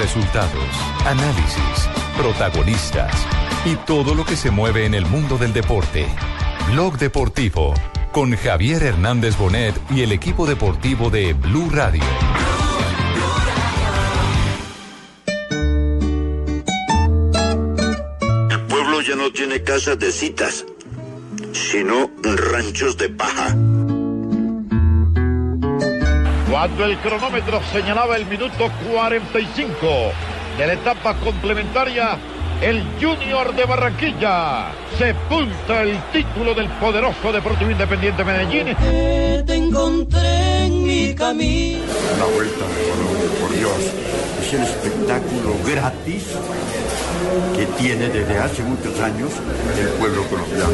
Resultados, análisis, protagonistas y todo lo que se mueve en el mundo del deporte. Blog Deportivo con Javier Hernández Bonet y el equipo deportivo de Blue Radio. El pueblo ya no tiene casas de citas, sino ranchos de paja. Cuando el cronómetro señalaba el minuto 45 de la etapa complementaria, el Junior de Barranquilla sepulta el título del poderoso Deportivo Independiente Medellín. Te encontré en mi camino. La vuelta de Colombia, por Dios, es el espectáculo gratis que tiene desde hace muchos años el pueblo colombiano.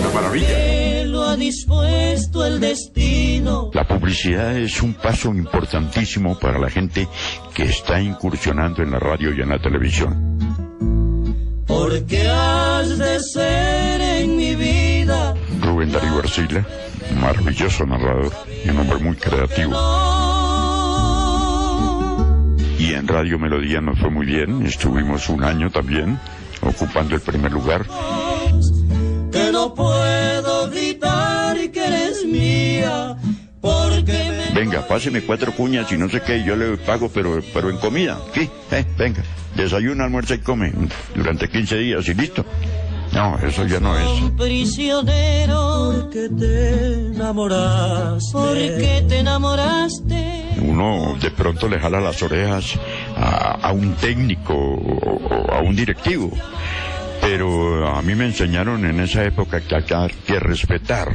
Una maravilla. Que lo ha dispuesto el destino. La publicidad es un paso importantísimo para la gente que está incursionando en la radio y en la televisión. Porque has de ser en mi vida. Rubén Darío Arcila, maravilloso narrador y un hombre muy creativo. Y en Radio Melodía nos fue muy bien, estuvimos un año también ocupando el primer lugar. Que no puedo gritar que eres mía. Porque me Venga, páseme cuatro cuñas y no sé qué, yo le pago, pero, pero en comida. ¿Qué? Eh, venga, desayuna, almuerza y come durante 15 días y listo. No, eso ya no es. un prisionero. Porque te enamoraste. Porque te enamoraste. Uno de pronto le jala las orejas a, un técnico o, a un directivo. Pero a mí me enseñaron en esa época que hay que respetar.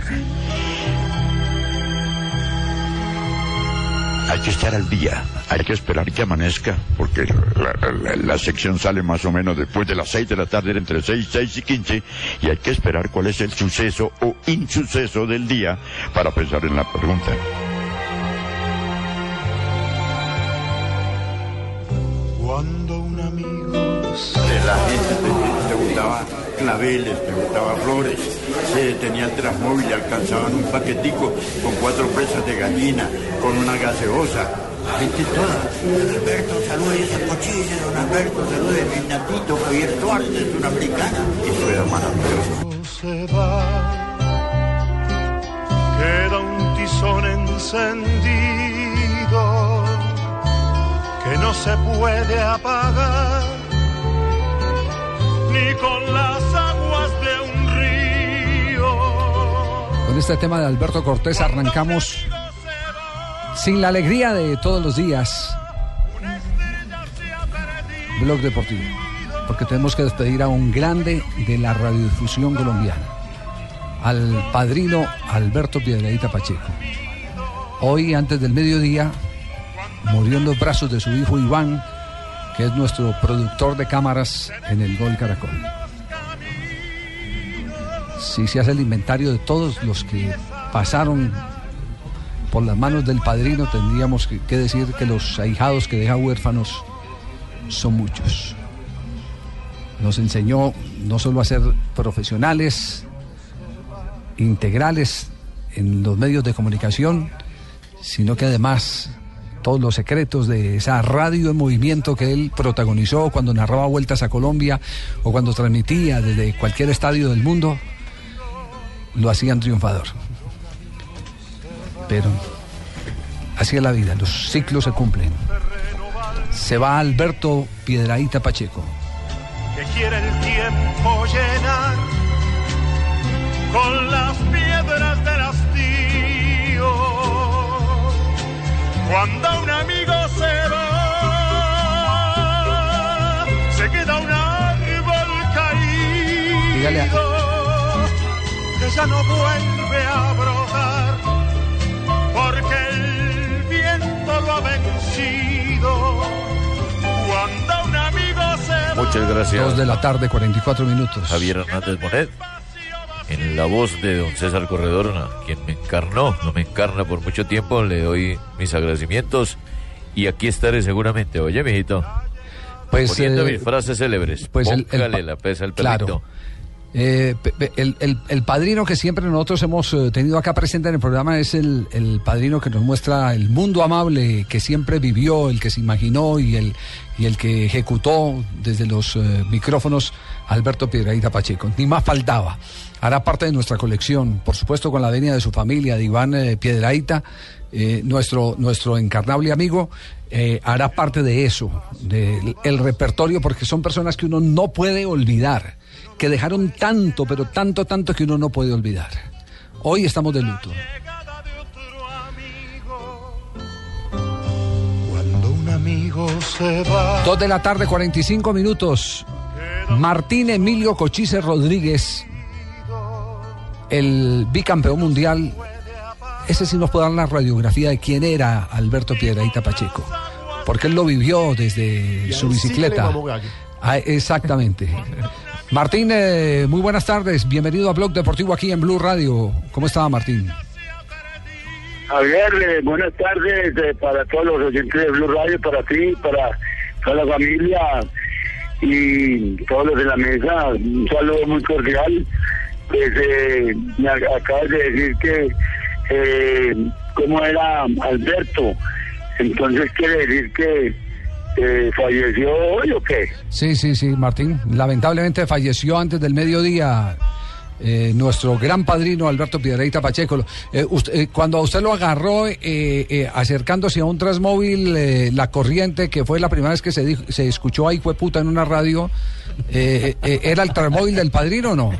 Hay que estar al día, hay que esperar que amanezca, porque la, la- la sección sale más o menos después de las 6 de la tarde, entre 6, 6 y 15, y hay que esperar cuál es el suceso o insuceso del día para pensar en la pregunta. Cuando un amigo De la gente te, te gustaba claveles, te gustaba flores, se detenía el alcanzaban un paquetico con cuatro presas de gallina, con una gaseosa. La gente toda. Don Alberto, salude ese pochillo, don Alberto, salude mi natito, Javier Duarte, es una. Eso era maravilloso. se queda un tizón encendido que no se puede apagar ni con las aguas de un río. Con este tema de Alberto Cortés arrancamos sin la alegría de todos los días. Blog Deportivo. Porque tenemos que despedir a un grande de la radiodifusión colombiana. Al padrino Alberto Piedradita Pacheco. Hoy, antes del mediodía, murió en los brazos de su hijo Iván, que es nuestro productor de cámaras en el Gol Caracol. Si se hace el inventario de todos los que pasaron por las manos del padrino, tendríamos que, decir que los ahijados que deja huérfanos son muchos. Nos enseñó no solo a ser profesionales, integrales en los medios de comunicación, sino que además todos los secretos de esa radio en movimiento que él protagonizó cuando narraba vueltas a Colombia o cuando transmitía desde cualquier estadio del mundo, lo hacían triunfador. Pero así es la vida, los ciclos se cumplen. Se va Alberto Piedraíta Pacheco. que quiere el tiempo llenar con las piedras del hastío. Cuando un amigo se va, se queda un árbol caído que ya no vuelve a brotar porque el viento lo ha vencido. Cuando un amigo se va. Muchas gracias. Dos de la tarde, 44 minutos. Javier Hernández Bonet, en la voz de don César Corredor, quien me encarnó, no me encarna por mucho tiempo, le doy mis agradecimientos y aquí estaré seguramente. Oye, mijito, Pues, poniendo eh, mis frases célebres, pues el- la pesa al claro. Eh, el, el- el padrino que siempre nosotros hemos eh, tenido acá presente en el programa es el, el padrino que nos muestra el mundo amable que siempre vivió, el que se imaginó y el, y el que ejecutó desde los eh, micrófonos Alberto Piedraíta Pacheco. Ni más faltaba. Hará parte de nuestra colección, por supuesto con la venia de su familia, de Iván eh, Piedraíta, eh, nuestro, nuestro encarnable amigo, hará parte de eso, del el repertorio, porque son personas que uno no puede olvidar, que dejaron tanto, pero tanto, tanto que uno no puede olvidar. Hoy estamos de luto. Cuando un amigo se va. Dos de la tarde, 45 minutos. Martín Emilio Cochise Rodríguez, el bicampeón mundial. Ese sí nos puede dar la radiografía de quién era Alberto Piedraíta Pacheco. Porque él lo vivió desde su bicicleta. Ah, exactamente. Martín, eh, muy buenas tardes. Bienvenido a Blog Deportivo aquí en Blue Radio. ¿Cómo está Martín? Javier, eh, buenas tardes eh, para todos los oyentes de Blue Radio, para ti, para toda la familia y todos los de la mesa. Un saludo muy cordial. Pues, eh, me ac- acabas de decir que eh, cómo era Alberto. Entonces quiere decir que eh, falleció hoy o qué? Sí, sí, sí, Martín. Lamentablemente falleció antes del mediodía eh, nuestro gran padrino Alberto Piedreita Pacheco. Eh, usted- eh, cuando a usted lo agarró eh, eh, acercándose a un transmóvil, eh, la corriente, que fue la primera vez que se, dijo- se escuchó ahí, fue puta en una radio, ¿era el transmóvil del padrino o no?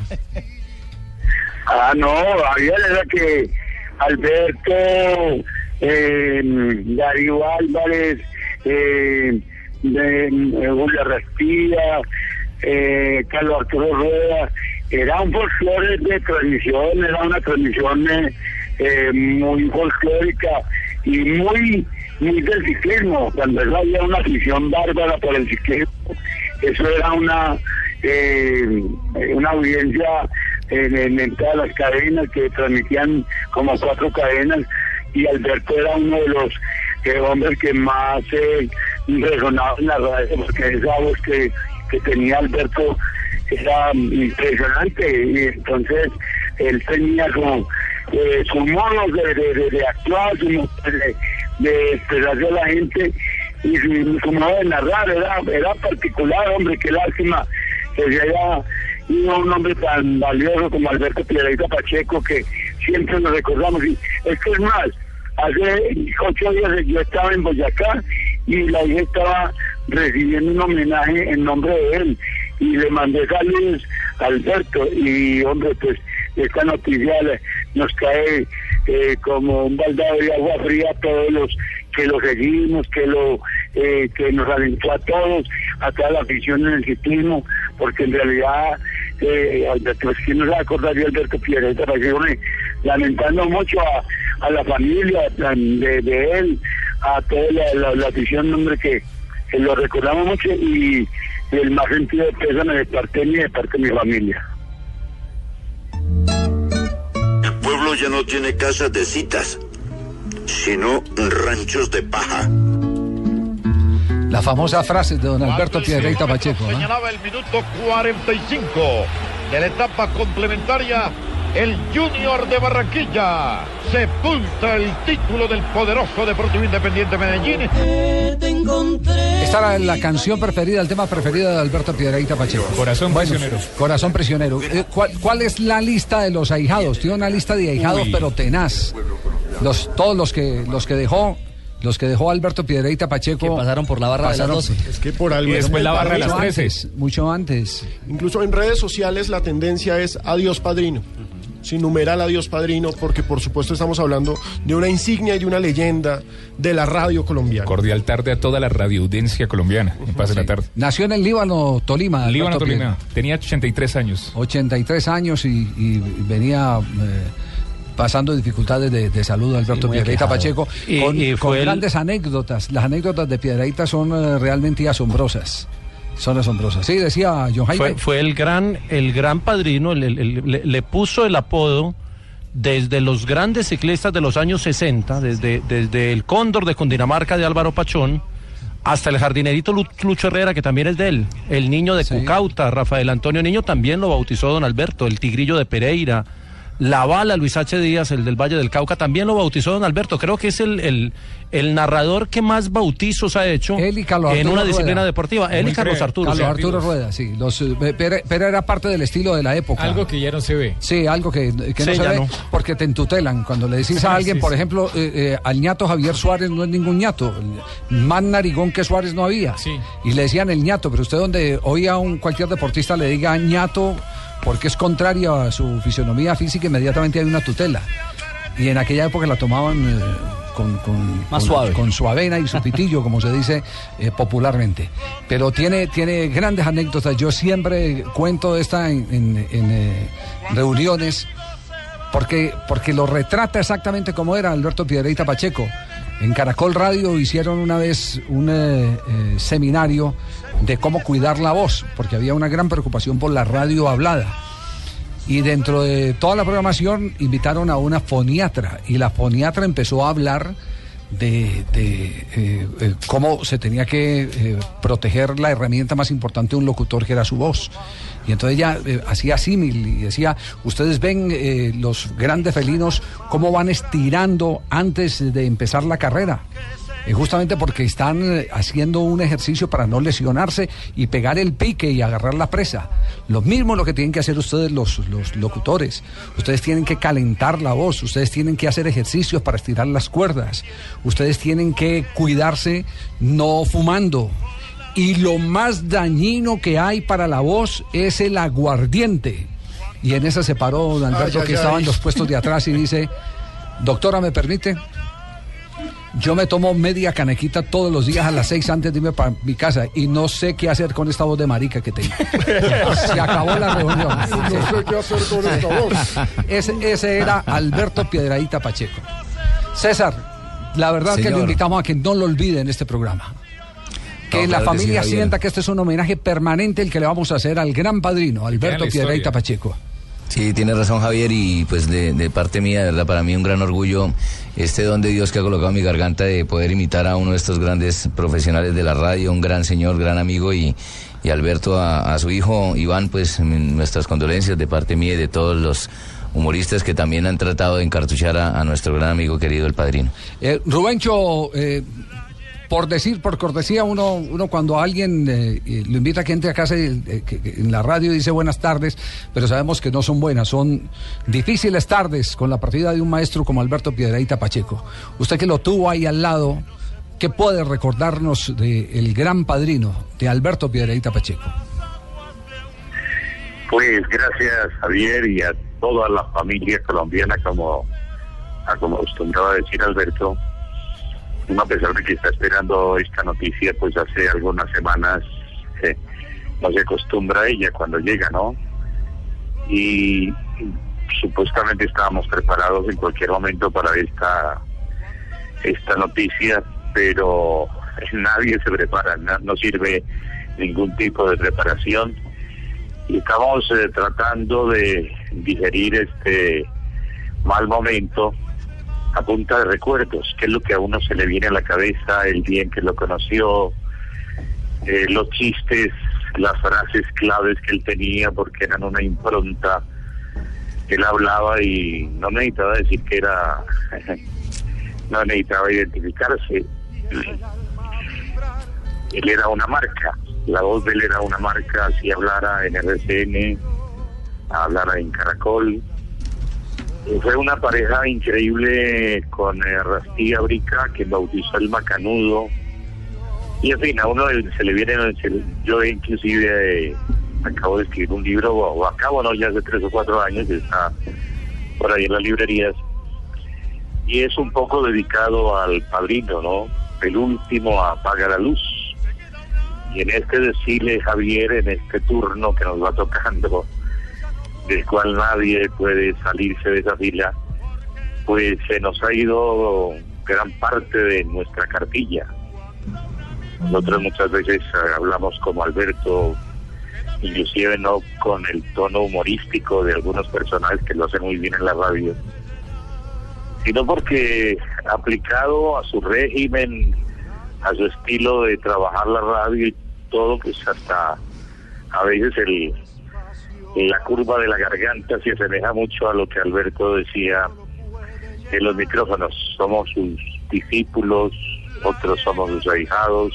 Ah, no, Javier era que Alberto, eh, Darío Álvarez, eh, de, Julia Rastilla, eh, Carlos Arturo Rueda, era un folclore de tradición, era una tradición eh, eh, muy folclórica y muy muy del ciclismo, cuando había una afición bárbara por el ciclismo, eso era una eh, una audiencia en, en- en todas las cadenas que transmitían como cuatro cadenas y Alberto era uno de los eh, hombres que más eh, resonaba en la radio porque esa voz que, que tenía Alberto era impresionante. Y entonces él tenía su, eh, su modo de, de, de- actuar, de, de expresarse a la gente. Y su, modo de narrar era, era particular, hombre, qué lástima que se haya ido un hombre tan valioso como Alberto Piedrahita Pacheco que siempre nos recordamos. Y es que es más, hace ocho días yo estaba en Boyacá y la hija estaba recibiendo un homenaje en nombre de él y le mandé saludos a Alberto y hombre pues esta noticia nos cae eh, como un baldado de agua fría a todos los que lo seguimos, que lo eh, que nos alentó a todos, a toda la afición en el ciclismo, porque en realidad eh, Alberto, pues, ¿quién no se va a acordar de Alberto Pierreta? lamentando mucho a, a la familia de, de él, a toda la, la, la afición, hombre, que, que lo recordamos mucho y el más sentido de pésame de parte mía y de parte de mi familia. El pueblo ya no tiene casas de citas, sino ranchos de paja. La famosa frase de don Alberto Piedreita Pacheco. ¿no? Señalaba el minuto 45 de la etapa complementaria. El Junior de Barranquilla sepulta el título del poderoso Deportivo Independiente Medellín. Esta era la canción preferida, el tema preferido de Alberto Piedreita Pacheco. Corazón Bueno, prisionero. Corazón prisionero. Eh, ¿cuál, cuál es la lista de los ahijados? Tiene una lista de ahijados, Uy. pero tenaz. Los, todos los que, los que dejó. Los que dejó Alberto Piedreita Pacheco. Que pasaron por la barra de las pasaron- 12. Es que por algo. Y después la barra de las Mucho 13. antes, mucho antes. Incluso en redes sociales la tendencia es adiós padrino. Sin numeral adiós padrino, porque por supuesto estamos hablando de una insignia y de una leyenda de la radio colombiana. Cordial tarde a toda la radioaudiencia colombiana. En pase la tarde. Nació en el Líbano, Tolima. Líbano Tolima. Tenía 83 años. 83 años y, y venía eh, pasando dificultades de, de salud Alberto aquejado. Pacheco Y- con, y con fue el- grandes anécdotas. Las anécdotas de Piedreita son eh, realmente asombrosas. Son asombrosas. Sí, decía John Jaime. Fue, fue el gran, el gran padrino, el- el- el- le, le puso el apodo desde los grandes ciclistas de los años 60, desde, desde el Cóndor de Cundinamarca de Álvaro Pachón, hasta el jardinerito Lu- Lucho Herrera, que también es de él, el niño de Cucauta, Rafael Antonio Niño también lo bautizó don Alberto, el tigrillo de Pereira, la bala Luis H. Díaz, el del Valle del Cauca, también lo bautizó don Alberto. Creo que es el, el, el narrador que más bautizos ha hecho Él y Carlos en Arturo una Rueda. disciplina deportiva. Él y Carlos Arturo. Carlos sí. Arturo Rueda, sí. Los, eh, pero, pero era parte del estilo de la época. Algo que ya no se ve. Sí, algo que, que no Sí, se ve no. porque te entutelan. Cuando le decís Sí, a alguien, sí, por sí. ejemplo, eh, eh, al ñato Javier Suárez no es ningún ñato. Más narigón que Suárez no había. Y le decían el ñato, pero usted donde oía a un cualquier deportista le diga ñato porque es contrario a su fisionomía física, inmediatamente hay una tutela. Y en aquella época la tomaban eh, con, con, Más con- suave. con su avena y su pitillo, como se dice eh, popularmente. Pero tiene, tiene grandes anécdotas. Yo siempre cuento esta en, en- en, eh, reuniones porque, porque lo retrata exactamente como era Alberto Piedreita Pacheco. En Caracol Radio hicieron una vez un eh, eh, seminario de cómo cuidar la voz, porque había una gran preocupación por la radio hablada. Y dentro de toda la programación invitaron a una foniatra y la foniatra empezó a hablar de, de, eh, eh, cómo se tenía que eh, proteger la herramienta más importante de un locutor que era su voz. Y entonces ella hacía símil y decía, ustedes ven los grandes felinos cómo van estirando antes de empezar la carrera. Justamente porque están eh, haciendo un ejercicio para no lesionarse y pegar el pique y agarrar la presa. Lo mismo lo que tienen que hacer ustedes los, los locutores. Ustedes tienen que calentar la voz, ustedes tienen que hacer ejercicios para estirar las cuerdas, ustedes tienen que cuidarse no fumando. Y lo más dañino que hay para la voz es el aguardiente. Y en esa se paró don Alberto, Ay, ay, que estaba en los puestos de atrás, y dice, doctora, ¿me permite? Yo me tomo media canequita todos los días a las seis antes de irme para mi casa y no sé qué hacer con esta voz de marica que tengo. Se acabó la reunión. No sé qué hacer con esta voz. Ese, ese era Alberto Piedradita Pacheco. César, la verdad que Señor. lo invitamos a que no lo olvide en este programa. Que No, la claro que sí, familia sienta que este es un homenaje permanente el que le vamos a hacer al gran padrino, Alberto Piedradita. Pacheco. Sí, tiene razón Javier y pues de, parte mía, de verdad, para mí un gran orgullo este don de Dios que ha colocado mi garganta de poder imitar a uno de estos grandes profesionales de la radio, un gran señor, gran amigo y, y Alberto a, su hijo Iván, pues nuestras condolencias de parte mía y de todos los humoristas que también han tratado de encartuchar a, a nuestro gran amigo querido el padrino. Eh, Rubencho, eh, por decir, por cortesía, uno, uno cuando alguien eh, eh, lo invita a que entre a casa eh, en la radio dice buenas tardes, pero sabemos que no son buenas, son difíciles tardes con la partida de un maestro como Alberto Piedraíta Pacheco. Usted que lo tuvo ahí al lado, ¿qué puede recordarnos del gran padrino de Alberto Piedraíta Pacheco? Pues gracias Javier y a toda la familia colombiana, como, acostumbraba decir Alberto, a pesar de que está esperando esta noticia, pues hace algunas semanas eh, no se acostumbra a ella cuando llega, ¿no? Y supuestamente estábamos preparados en cualquier momento para esta, esta noticia, pero nadie se prepara, no, no sirve ningún tipo de preparación y estamos eh, tratando de digerir este mal momento a punta de recuerdos, que es lo que a uno se le viene a la cabeza, el bien que lo conoció, eh, los chistes, las frases claves que él tenía, porque eran una impronta. Él hablaba y no necesitaba decir que era, no necesitaba identificarse. Él era una marca, la voz de él era una marca, así hablara en RCN, hablara en Caracol. Fue una pareja increíble con eh, Rastilla Brica, que bautizó el Macanudo. Y en fin, a uno se le viene, se le- yo inclusive eh, acabo de escribir un libro, o, acabo, no, ya hace tres o cuatro años, está por ahí en las librerías. Y es un poco dedicado al padrino, ¿no? El último apaga la luz. Y en este desfile, Javier, en este turno que nos va tocando, del cual nadie puede salirse de esa fila, pues se nos ha ido gran parte de nuestra cartilla. Nosotros muchas veces hablamos como Alberto, inclusive no con el tono humorístico de algunos personajes que lo hacen muy bien en la radio, sino porque aplicado a su régimen, a su estilo de trabajar la radio y todo, pues hasta a veces el la curva de la garganta se asemeja mucho a lo que Alberto decía en los micrófonos. Somos sus discípulos, otros somos sus ahijados.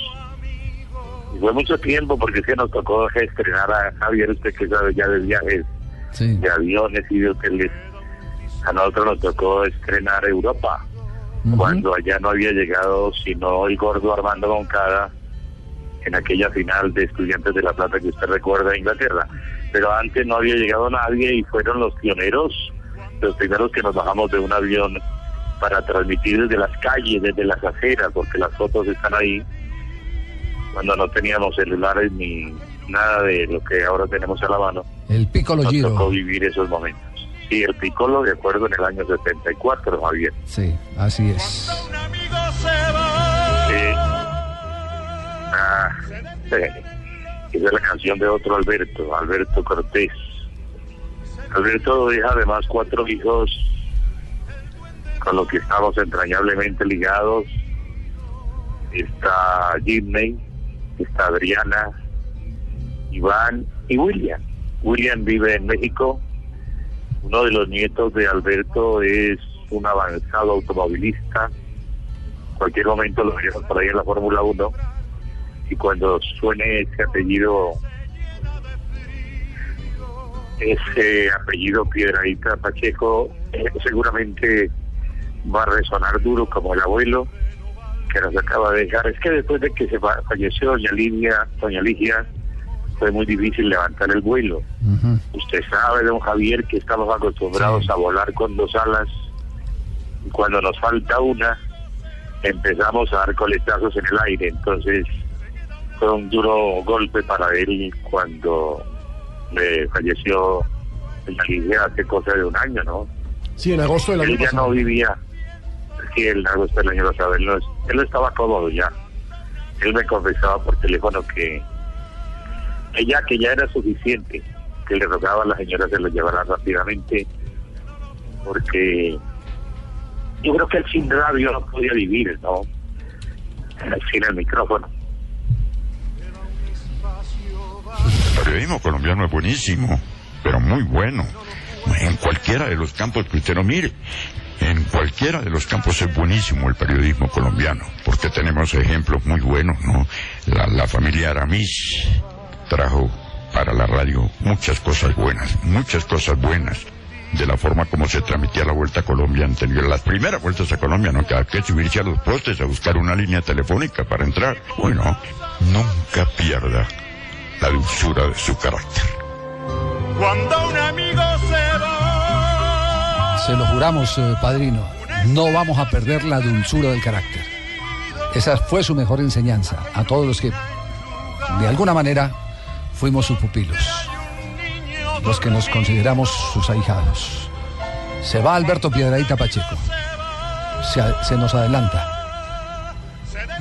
Y fue mucho tiempo porque que nos tocó estrenar a Javier, usted que sabe ya de viajes, de aviones y de hoteles. A nosotros nos tocó estrenar Europa, cuando allá no había llegado sino el gordo Armando Moncada en aquella final de Estudiantes de La Plata que usted recuerda de Inglaterra. Pero antes no había llegado nadie y fueron los pioneros, los primeros que nos bajamos de un avión para transmitir desde las calles, desde las aceras, porque las fotos están ahí, cuando no teníamos celulares ni nada de lo que ahora tenemos a la mano. El Piccolo Nos Giro. tocó vivir esos momentos. Sí, el Piccolo, de acuerdo, en el año 74, Javier. Sí, así es. Sí. Ah, sí. Esa es la canción de otro Alberto, Alberto Cortés. Alberto deja además cuatro hijos con los que estamos entrañablemente ligados. Está Jimmy, está Adriana, Iván y William. William vive en México. Uno de los nietos de Alberto es un avanzado automovilista. Cualquier momento lo veremos por ahí en la Fórmula 1 y cuando suene ese apellido, ese apellido Piedradita Pacheco, eh, seguramente va a resonar duro como el abuelo que nos acaba de dejar. Es que después de que se fa- falleció doña Lidia, doña Ligia, fue muy difícil levantar el vuelo. Usted sabe, don Javier, que estamos acostumbrados a volar con dos alas y cuando nos falta una, empezamos a dar coletazos en el aire. Entonces, fue un duro golpe para él cuando le falleció doña Lidia hace cosa de un año, ¿no? Sí, en agosto del año él ya pasado. no vivía, sí, el agosto del año pasado, él no, él no estaba cómodo ya. Él me confesaba por teléfono que ella que ya era suficiente, que le rogaba a la señora se lo llevara rápidamente, porque yo creo que él sin radio no podía vivir, ¿no? Sin el micrófono. Periodismo colombiano es buenísimo, pero muy bueno. En cualquiera de los campos que usted lo mire. En cualquiera de los campos es buenísimo el periodismo colombiano, porque tenemos ejemplos muy buenos, ¿no? La, familia Aramis trajo para la radio muchas cosas buenas, muchas cosas buenas de la forma como se transmitía la Vuelta a Colombia anterior, las primeras vueltas a Colombia, ¿no? Que había que subirse a los postes a buscar una línea telefónica para entrar. Bueno, nunca pierda la dulzura de su carácter. Cuando un amigo se va. Se lo juramos, eh, padrino. No vamos a perder la dulzura del carácter. Esa fue su mejor enseñanza a todos los que, de alguna manera, fuimos sus pupilos. Los que nos consideramos sus ahijados. Se va Alberto Piedradita Pacheco. Se, nos adelanta.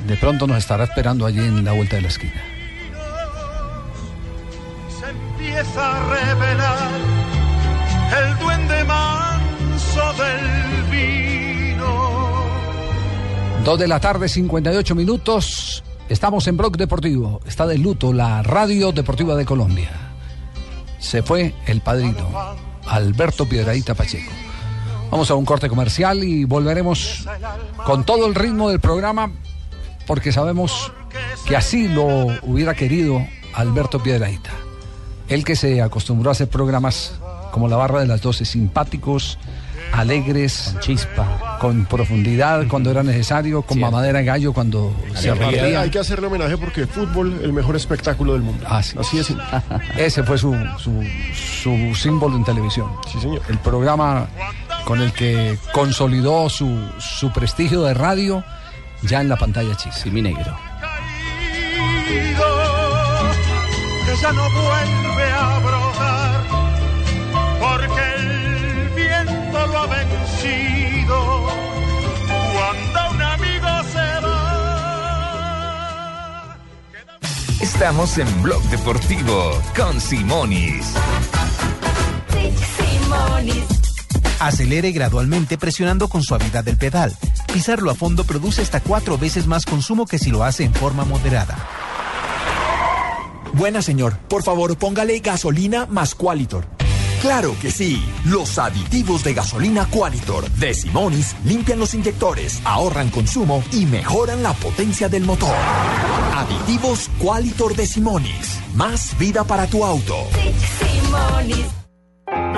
De pronto nos estará esperando allí en la vuelta de la esquina. Empieza a revelar el duende manso del vino. Dos de la tarde, 58 minutos. Estamos en Blog Deportivo. Está de luto la Radio Deportiva de Colombia. Se fue el padrino, Alberto Piedradita Pacheco. Vamos a un corte comercial y volveremos con todo el ritmo del programa porque sabemos que así lo hubiera querido Alberto Piedradita. Él que se acostumbró a hacer programas como la barra de las 12, simpáticos, alegres, chispa, con profundidad cuando era necesario, con mamadera de gallo cuando se requería. hay que hacerle homenaje porque fútbol, el mejor espectáculo del mundo. Así, es. Ese fue su, su, su símbolo en televisión. Sí, señor. El programa con el que consolidó su, su prestigio de radio ya en la pantalla chis. mi negro. Ya no vuelve a brotar, porque el viento lo ha vencido. Cuando un amigo se va. Estamos en Blog Deportivo con Simonis. Acelere gradualmente presionando con suavidad el pedal. Pisarlo a fondo produce hasta cuatro veces más consumo que si lo hace en forma moderada. Buena señor, por favor póngale gasolina más Qualitor. Claro que sí, los aditivos de gasolina Qualitor de Simonis limpian los inyectores, ahorran consumo y mejoran la potencia del motor. Aditivos Qualitor de Simonis, más vida para tu auto.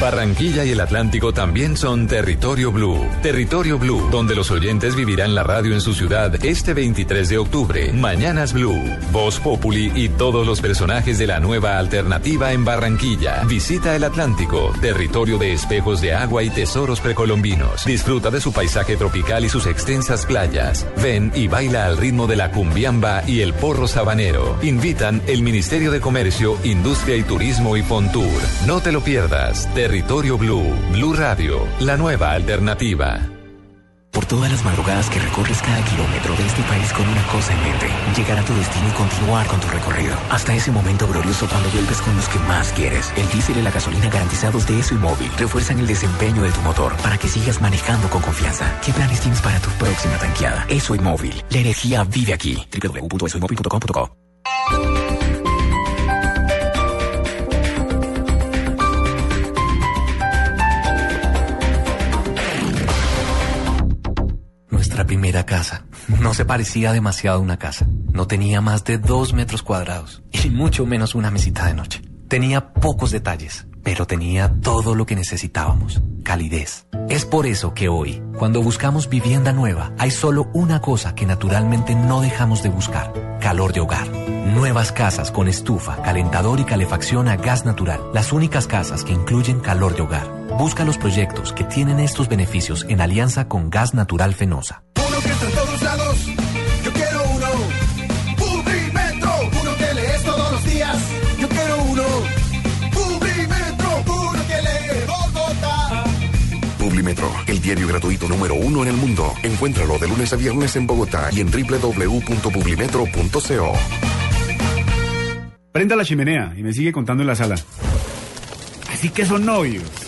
Barranquilla y el Atlántico también son Territorio Blue. Territorio Blue, donde los oyentes vivirán la radio en su ciudad este 23 de octubre. Mañanas Blue, Voz Populi y todos los personajes de la nueva alternativa en Barranquilla. Visita el Atlántico, territorio de espejos de agua y tesoros precolombinos. Disfruta de su paisaje tropical y sus extensas playas. Ven y baila al ritmo de la cumbiamba y el porro sabanero. Invitan el Ministerio de Comercio, Industria y Turismo y Fontour. No te lo pierdas. Territorio Blue, Blue Radio, la nueva alternativa. Por todas las madrugadas que recorres cada kilómetro de este país con una cosa en mente, llegar a tu destino y continuar con tu recorrido. Hasta ese momento glorioso cuando vuelves con los que más quieres. El diésel y la gasolina garantizados de ESO y móvil refuerzan el desempeño de tu motor para que sigas manejando con confianza. ¿Qué planes tienes para tu próxima tanqueada? Eso y móvil. La energía vive aquí. www.esoymóvil.com.co Nuestra primera casa. No se parecía demasiado a una casa. No tenía más de dos metros cuadrados y mucho menos una mesita de noche. Tenía pocos detalles, pero tenía todo lo que necesitábamos. Calidez. Es por eso que hoy, cuando buscamos vivienda nueva, hay solo una cosa que naturalmente no dejamos de buscar. Calor de hogar. Nuevas casas con estufa, calentador y calefacción a gas natural. Las únicas casas que incluyen calor de hogar. Busca los proyectos que tienen estos beneficios en alianza con Gas Natural Fenosa. Uno que está en todos lados. Yo quiero uno. Publimetro. Uno que lees todos los días. Yo quiero uno. Publimetro. Uno que lee Bogotá. Publimetro, el diario gratuito número uno en el mundo. Encuéntralo de lunes a viernes en Bogotá y en www.publimetro.co. Prenda la chimenea y me sigue contando en la sala. Así que son novios.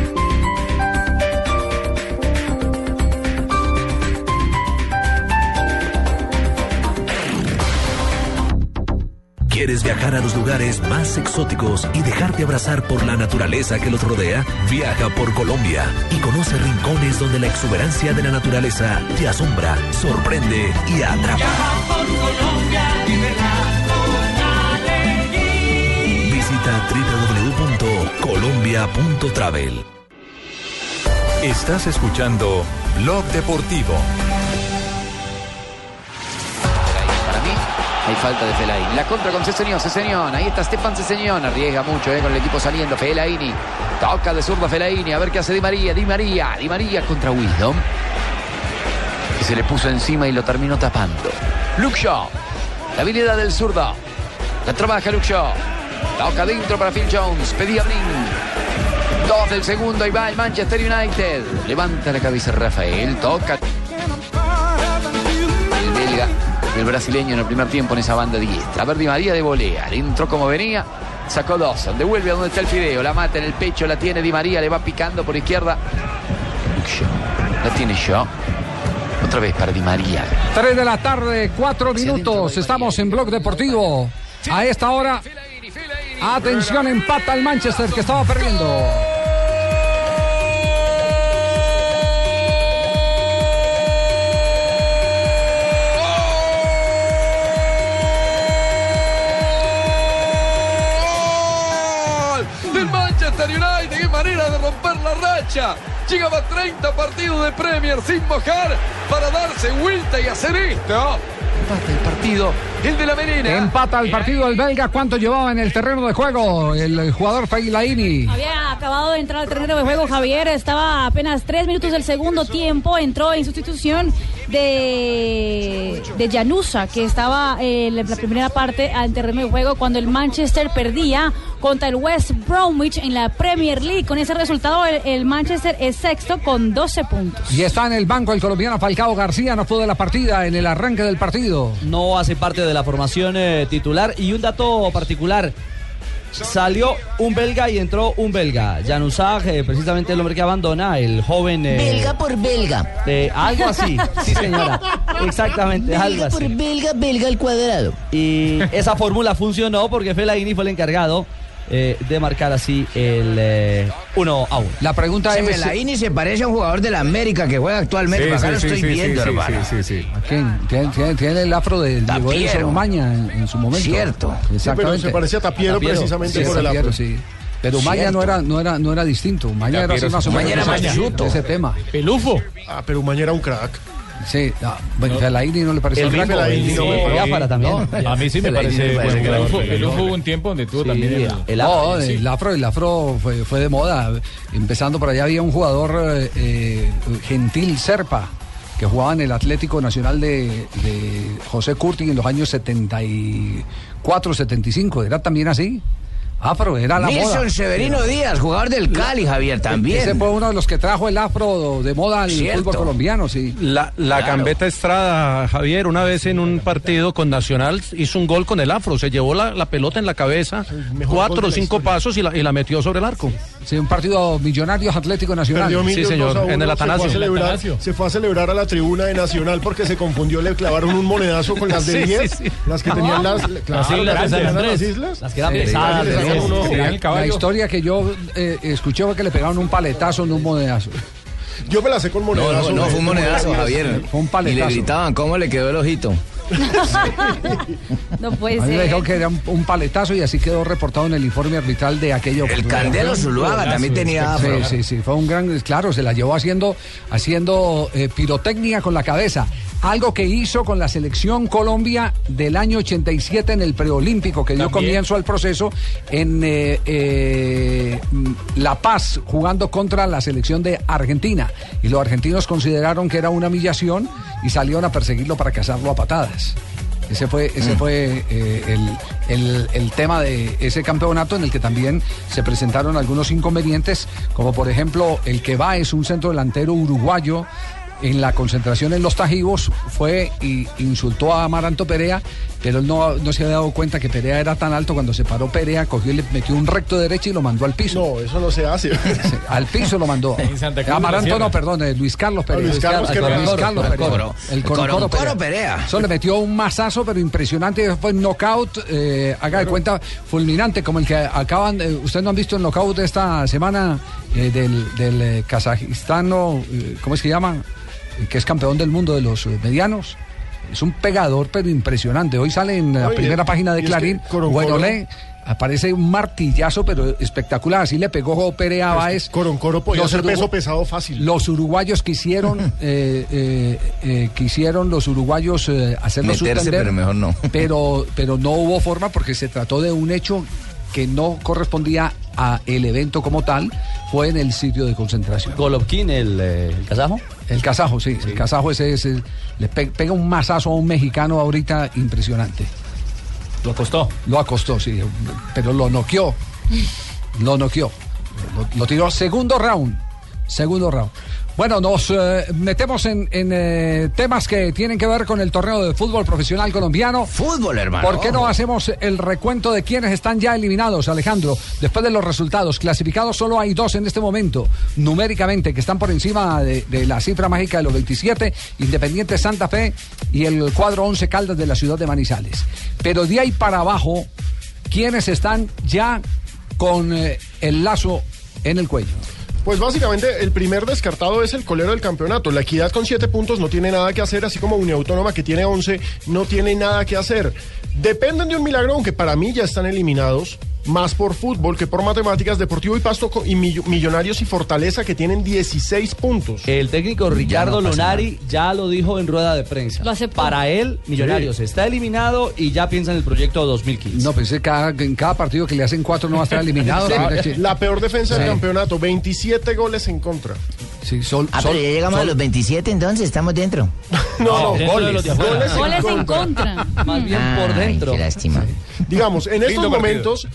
¿Quieres viajar a los lugares más exóticos y dejarte abrazar por la naturaleza que los rodea? Viaja por Colombia y conoce rincones donde la exuberancia de la naturaleza te asombra, sorprende y atrapa. Visita www.colombia.travel. Estás escuchando Blog Deportivo. Para mí, hay falta de Felaini. La contra con Ceseñón, Ceseñón. Ahí está Stefan Ceseñón. Arriesga mucho eh, con el equipo saliendo. Felaini. Toca de zurdo Felaini. A ver qué hace Di María. Di María. Di María contra Wisdom. Que se le puso encima y lo terminó tapando. Luke Shaw. La habilidad del zurdo. La trabaja Luke Shaw. Toca adentro para Phil Jones. Pedía Blin. Dos del segundo. Ahí va el Manchester United. Levanta la cabeza Rafael. Toca. El brasileño en el primer tiempo en esa banda diestra. A ver Di María de volea. Le entró como venía. Sacó Dawson. Devuelve a donde está el fideo. La mata en el pecho. La tiene Di María. Le va picando por izquierda. La tiene Shaw. Otra vez para Di María. 3 de la tarde, 4 minutos. Estamos en Blog Deportivo. A esta hora, atención, empata el Manchester que estaba perdiendo. La racha. Llegaba a 30 partidos de Premier sin mojar para darse vuelta y hacer esto. Empata el partido, el de la Merena. Empata el partido el belga. ¿Cuánto llevaba en el terreno de juego el jugador Feilaini? Había acabado de entrar al terreno de juego Javier, estaba apenas tres minutos del segundo tiempo, entró en sustitución de, de Llanusa, que estaba en la primera parte al terreno de juego cuando el Manchester perdía contra el West Bromwich en la Premier League. Con ese resultado el, el Manchester es sexto con 12 puntos. Y está en el banco el colombiano Falcao García. No fue de la partida en el arranque del partido. No hace parte de la formación eh, titular. Y un dato particular. Salió un belga y entró un belga. Januzaj, eh, precisamente el hombre que abandona, el joven. eh, Belga por belga. eh, algo así, sí señora. Exactamente, algo Belga así. por belga, belga al cuadrado. Y esa fórmula funcionó porque Fellaini fue el encargado eh, de marcar así el eh, 1 a 1. La pregunta Se Fellaini se parece a un jugador de la América que juega actualmente. Acá lo estoy viendo, hermano. ¿A quién? Tiene, tiene- tiene el afro de Diego Tapiero. Umaña en, en su momento. Cierto. Exactamente. Sí, pero se parecía a Tapiero precisamente por el Tapiero, afro. sí. Pero Umaña Cierto. no era, no era, no era distinto. Umaña era así Tapiero más o sí. menos. Umaña era más ese- chuto. Ese tema. Pelufo. Ah, pero Umaña era un crack. Sí, ah, bueno, Fellaini no le parece El un crack. Fellaini no también. A mí sí me parece me El UFO hubo un tiempo donde tuvo también el, el afro, el afro, el afro fue, fue de moda. Empezando por allá había un jugador eh, eh, gentil Serpa que jugaba en el Atlético Nacional de, de José Curti en los años 74, 75. Era también así. Afro, era la Nilson moda. Severino Díaz, jugador del Cali, Javier, también. Ese fue uno de los que trajo el afro de moda al Cierto. fútbol colombiano, sí. La, la Claro. Gambetta Estrada, Javier, una vez en un partido con Nacional hizo un gol con el afro, se llevó la, la pelota en la cabeza, cuatro o cinco pasos y la, y la metió sobre el arco. Sí, un partido Millonarios Atlético Nacional. Perdió Sí, señor, 2 a 1, en el se fue a Atanasio. celebrar-. Se fue a celebrar a la tribuna de Nacional porque se confundió, le clavaron un monedazo con las de Sí, 10, sí, sí. las que tenían las, claro, islas de las que eran las islas. Las que eran Sí, pesadas, sí, sí, La, la historia que yo eh, escuché fue que le pegaron un paletazo, no un monedazo. Yo me la sé con No, monedazo. no, no, fue un monedazo, Javier. Fue un Y le paletazo. gritaban, ¿cómo le quedó el ojito? No puede A mí me ser. dijeron que era un, un paletazo y así quedó reportado en el informe arbitral de aquella oportunidad. Candelo Zuluaga también tenía afro. Sí, sí, sí, fue un gran, claro, se la llevó haciendo, haciendo eh, pirotecnia con la cabeza. Algo que hizo con la selección Colombia del año 87 en el preolímpico, que dio También. comienzo al proceso en eh, eh, La Paz, jugando contra la selección de Argentina. Y los argentinos consideraron que era una humillación y salieron a perseguirlo para cazarlo a patadas. Ese fue, ese fue eh, el, el- el tema de ese campeonato en el que también se presentaron algunos inconvenientes, como por ejemplo el que va es un centro delantero uruguayo en la concentración en los Tajivos fue y insultó a Amaranto Perea, pero él no, no se había dado cuenta que Perea era tan alto cuando se paró Perea, cogió y le metió un recto derecho y lo mandó al piso. No, eso no se hace. Al piso lo mandó. Amaranto no, perdón, eh, Luis Carlos Perea. Luis Carlos, que Luis Luis Carlos Coro, Perea. Coro. El Perea. Perea. Eso le metió un masazo, pero impresionante. Fue un knockout, eh, haga de cuenta, fulminante, como el que acaban. eh, Ustedes no han visto el knockout de esta semana eh, del, del eh, kazajistano, eh, ¿cómo es que llama? Eh, Que es campeón del mundo de los eh, medianos. Es un pegador, pero impresionante. Hoy sale en la Oye, primera página de y es que Clarín. Bueno, le aparece un martillazo, pero espectacular. Así le pegó Perea a Báez. Coroncoro podía ser peso pesado fácil. los uruguayos quisieron, eh, eh, eh, quisieron los uruguayos eh, hacerlo Meterse, suspender, pero mejor no. pero, pero no hubo forma porque se trató de un hecho que no correspondía a el evento como tal, fue en el sitio de concentración. Golovkin, el, eh, el kazajo. El kazajo, sí, el kazajo ese, ese le pe- pega un mazazo a un mexicano ahorita impresionante. Lo costó. Lo acostó, sí, pero lo noqueó. Lo noqueó. Lo, lo tiró segundo round. Segundo round. Bueno, nos eh, metemos en, en, eh, temas que tienen que ver con el torneo de fútbol profesional colombiano. Fútbol, hermano. ¿Por qué no hacemos el recuento de quienes están ya eliminados, Alejandro? Después de los resultados, clasificados solo hay dos en este momento, numéricamente, que están por encima de, de la cifra mágica de los 27, Independiente Santa Fe y el cuadro 11 Caldas de la ciudad de Manizales. Pero de ahí para abajo, ¿quiénes están ya con eh, el lazo en el cuello? Pues básicamente el primer descartado es el colero del campeonato. La equidad con 7 puntos no tiene nada que hacer, así como Unión Autónoma que tiene 11 no tiene nada que hacer. Dependen de un milagro, aunque para mí ya están eliminados. Más por fútbol que por matemáticas, Deportivo y Pasto y Mill- Millonarios y Fortaleza que tienen 16 puntos. El técnico Ricardo no pasa Lunari ya lo dijo en rueda de prensa. Lo. Para él, Millonarios está eliminado y ya piensa en el proyecto 2015. No, pensé que cada, en cada partido que le hacen cuatro no va a estar eliminado. La, peor defensa del campeonato, 27 goles en contra. Sí, sol, Ah, pero ya llegamos a los 27, entonces estamos dentro. No, no, dentro de goles. los de goles en Goles en contra. Más bien por dentro. qué lástima. Digamos, en estos partido.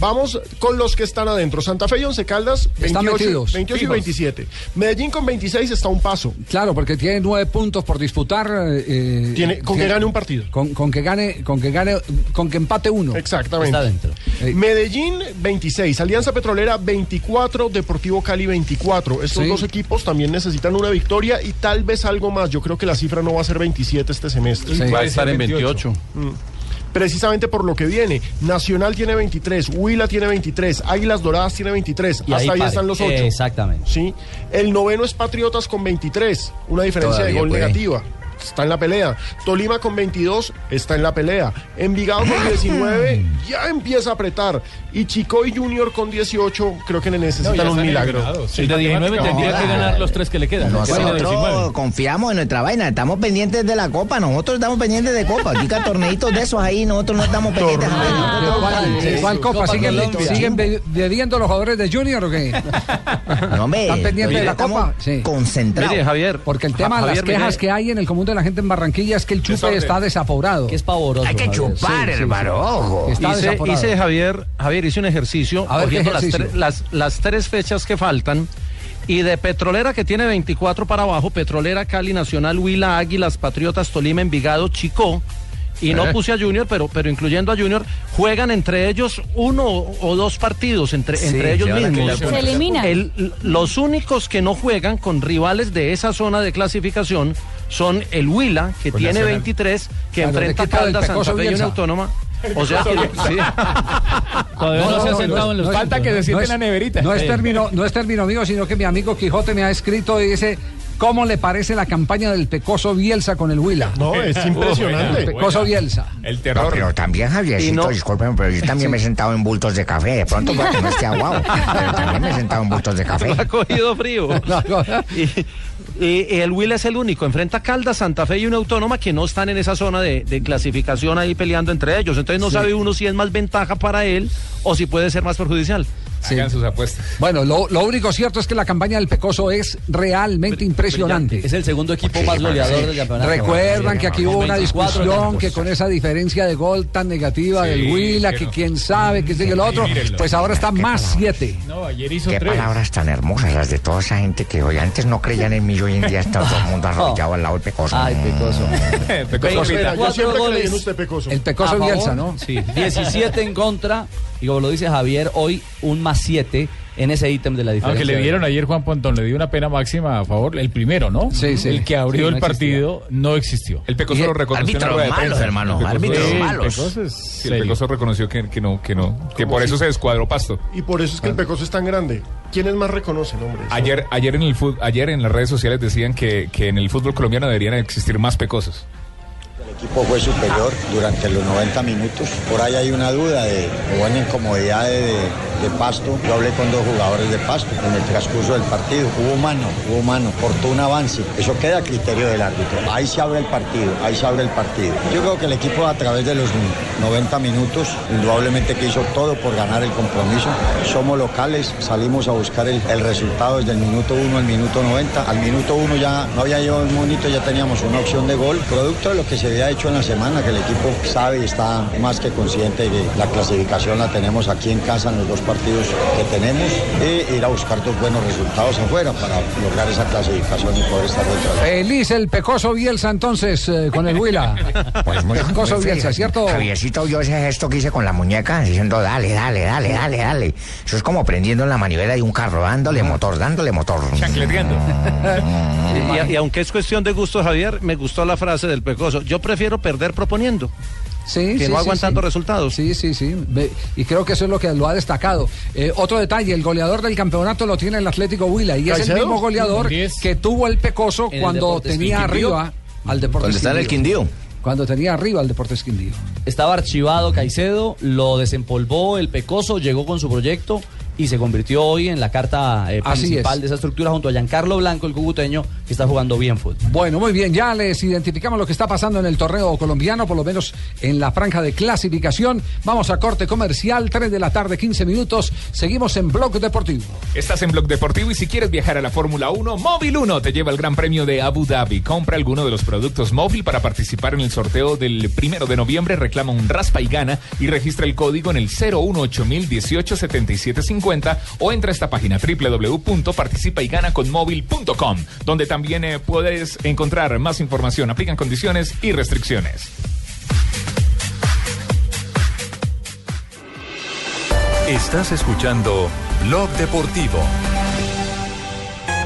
Vamos con los que están adentro. Santa Fe y Once Caldas, Están 28, metidos. 28 y Fijos. 27. Medellín con 26 está a un paso. Claro, porque tiene nueve puntos por disputar. eh, Tiene- con que gane un partido. Con, con que gane, con que gane, con que empate uno. Exactamente. Está dentro. Medellín 26, Alianza Petrolera 24, Deportivo Cali 24. Estos Sí. dos equipos también necesitan una victoria y tal vez algo más. Yo creo que la cifra no va a ser 27 este semestre. Sí. Va a estar en 28. Precisamente por lo que viene. Nacional tiene 23, Huila tiene 23, Águilas Doradas tiene 23. Y Hasta ahí, están los 8. Exactamente. ¿sí? El noveno es Patriotas con 23, una diferencia Todavía de gol puede. negativa. Está en la pelea. Tolima con 22 está en la pelea. Envigado con 19 ya empieza a apretar. Y Chicoy Junior con 18 creo que le necesitan un milagro. El de 19 tendría que ganar los tres que le quedan. Nosotros confiamos en nuestra vaina, estamos pendientes de la copa, nosotros estamos pendientes de copa. Aquí cada torneitos de esos ahí, nosotros no estamos pendientes. ¿De cuál, copa? ¿Siguen, Colombia. ¿siguen be- bebiendo los jugadores de Junior o qué? No, hombre, ¿Están pendientes de la copa? Sí. concentrados. Mire, Javier. Porque el tema de las quejas que hay en el común de la gente en Barranquilla es que el chupe está desaforado. Que es pavoroso. Hay que chupar, Sí, hermano, sí. ojo. Está hice, Javier, Javier, hice un ejercicio A ver, ¿qué cogiendo las, tre- las, las tres fechas que faltan. Y de Petrolera, que tiene 24 para abajo, Petrolera, Cali, Nacional, Huila, Águilas, Patriotas, Tolima, Envigado, Chicó. Y no Eh. puse a Junior, pero, pero incluyendo a Junior, juegan entre ellos uno o dos partidos, entre, Sí, entre ellos mismos. Se eliminan. El- los únicos que no juegan con rivales de esa zona de clasificación son el Huila, que Con tiene Nacional. 23, que Claro, el enfrenta a Caldas, Santa Fe y una autónoma. O sea, que- sí. Todavía no, se ha sentado en los Falta que se siente es- en la neverita. No es, término, no es término mío, sino que mi amigo Quijote me ha escrito y dice, ¿cómo le parece la campaña del Pecoso Bielsa con el Huila? No, es impresionante. Pecoso Bielsa. El No, terror. pero también, Javiercito, no- discúlpeme, pero yo también me he sentado en bultos de café. De pronto que no esté aguado, pero también me he sentado en bultos de café. ha cogido frío. y, y- y el Will es el único. Enfrenta a Caldas, Santa Fe y una autónoma que no están en esa zona de, de clasificación ahí peleando entre ellos. Entonces no sabe uno si es más ventaja para él o si puede ser más perjudicial. Hagan sus apuestas. Bueno, lo, lo único cierto es que la campaña del Pecoso es realmente impresionante. Es el segundo equipo más goleador del campeonato. Recuerdan que aquí hubo una 24 discusión que con esa diferencia de gol tan negativa Sí, del Huila, que que no. quién sabe, que sigue el otro, mírenlo. pues ahora está más siete. No, ayer hizo Qué tres. palabras tan hermosas las de toda esa gente que hoy antes no creían en mí y hoy en día está todo el mundo arrollado al lado del pecoso. Ay, Pecoso. Pecoso Espera, yo 24 siempre creí goles. en usted, Pecoso. El Pecoso favor, Bielsa, ¿no? Sí, 17 en contra. Y como lo dice Javier, hoy un más 7 en ese ítem de la diferencia. Aunque le dieron ayer Juan Pontón, le dio una pena máxima a favor, el primero, ¿no? Sí, sí. El que abrió Sí, no el partido no existió. El Pecoso lo reconoció en la árbitros rueda de malos, prensa. hermano, El árbitros Sí, el malos. Pecoso es Sí, el Pecoso reconoció que, que no, que no, que por eso se descuadró Pasto. Y por eso es que el Pecoso es tan grande. ¿Quiénes más reconocen, hombre? Eso- Ayer, ayer en el fut- ayer en las redes sociales decían que, que en el fútbol colombiano deberían existir más pecosos. El equipo fue superior durante los 90 minutos. Por ahí hay una duda de buena incomodidad de, de Pasto. Yo hablé con dos jugadores de Pasto en el transcurso del partido. Hubo mano, hubo mano, cortó un avance. Eso queda a criterio del árbitro. Ahí se abre el partido, ahí se abre el partido. Yo creo que el equipo a través de los 90 minutos, indudablemente que hizo todo por ganar el compromiso. Somos locales, salimos a buscar el, el resultado desde el minuto 1 al minuto 90. Al minuto 1 ya no había llevado un monito, ya teníamos una opción de gol, producto de lo que se hecho en la semana, que el equipo sabe y está más que consciente de que la clasificación la tenemos aquí en casa en los dos partidos que tenemos e ir a buscar dos buenos resultados afuera para lograr esa clasificación y poder estar dentro Feliz el Pecoso Bielsa entonces eh, con el Huila. Pues muy, Pecoso muy. Bielsa, ¿cierto? Javiercito vio ese gesto que hice con la muñeca diciendo dale, dale, dale, dale, dale. Eso es como prendiendo en la manivela de un carro, dándole motor, dándole motor. Chancleteando. Y, y aunque es cuestión de gusto, Javier, me gustó la frase del Pecoso. Yo prefiero perder proponiendo. Sí, que sí, no aguantando sí. resultados. Sí, sí, sí. Y creo que eso es lo que lo ha destacado. Eh, otro detalle, el goleador del campeonato lo tiene el Atlético Huila y es el mismo goleador que tuvo el Pecoso el cuando Deportes tenía Quindío. arriba al Deportes Donde está en el Quindío. cuando tenía arriba el Deportes Quindío. Estaba archivado Caicedo, lo desempolvó el Pecoso, llegó con su proyecto y se convirtió hoy en la carta eh, principal es. de esa estructura junto a Giancarlo Blanco, el cucuteño, que está jugando bien fútbol. Bueno, muy bien, ya les identificamos lo que está pasando en el torneo colombiano, por lo menos en la franja de clasificación. Vamos a corte comercial, 3 de la tarde, 15 minutos. Seguimos en Blog Deportivo. Estás en Blog Deportivo y si quieres viajar a la Fórmula 1, Móvil 1 te lleva el Gran Premio de Abu Dhabi. Compra alguno de los productos móvil para participar en el sorteo del primero de noviembre. Reclama un raspa y gana y registra el código en el 018 o entra a esta página www.participayganaconmóvil.com donde también eh, puedes encontrar más información. Aplican condiciones y restricciones. Estás escuchando Blog Deportivo.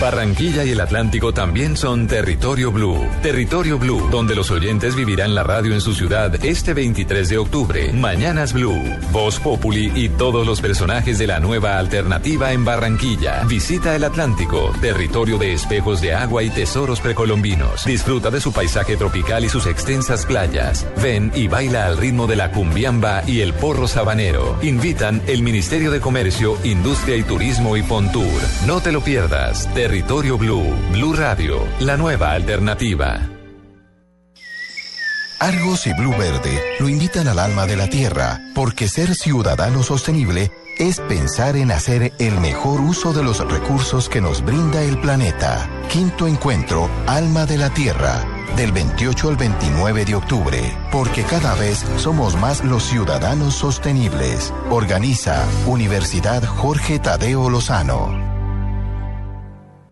Barranquilla y el Atlántico también son Territorio Blue. Territorio Blue, donde los oyentes vivirán la radio en su ciudad este 23 de octubre. Mañanas Blue, Voz Populi y todos los personajes de la nueva alternativa en Barranquilla. Visita el Atlántico, territorio de espejos de agua y tesoros precolombinos. Disfruta de su paisaje tropical y sus extensas playas. Ven y baila al ritmo de la cumbiamba y el porro sabanero. Invitan el Ministerio de Comercio, Industria y Turismo y Pontur. No te lo pierdas. Territorio Blue, Blue Radio, la nueva alternativa. Argos y Blue Verde lo invitan al alma de la tierra, porque ser ciudadano sostenible es pensar en hacer el mejor uso de los recursos que nos brinda el planeta. Quinto encuentro, Alma de la Tierra, del 28 al 29 de octubre, porque cada vez somos más los ciudadanos sostenibles. Organiza Universidad Jorge Tadeo Lozano.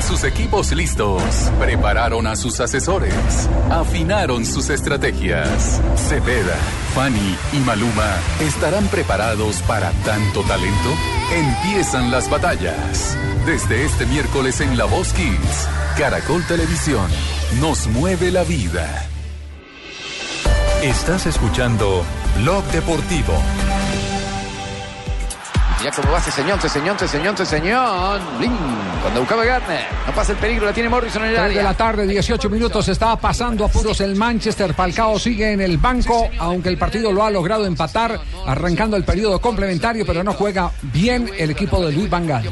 Sus equipos listos, prepararon a sus asesores, afinaron sus estrategias. Cepeda, Fanny y Maluma estarán preparados para tanto talento. Empiezan las batallas. Desde este miércoles en La Voz Kids, Caracol Televisión, nos mueve la vida. Estás escuchando Blog Deportivo. Mira cómo va Ceseñón, Ceseñón, Ceseñón, Ceseñón. Blin, cuando buscaba Garner. No pasa el peligro, la tiene Morrison en el 3 de área. la tarde, 18 minutos, está pasando apuros el Manchester. Falcao sigue en el banco, aunque el partido lo ha logrado empatar, arrancando el periodo complementario, pero no juega bien el equipo de Luis Van Gaal.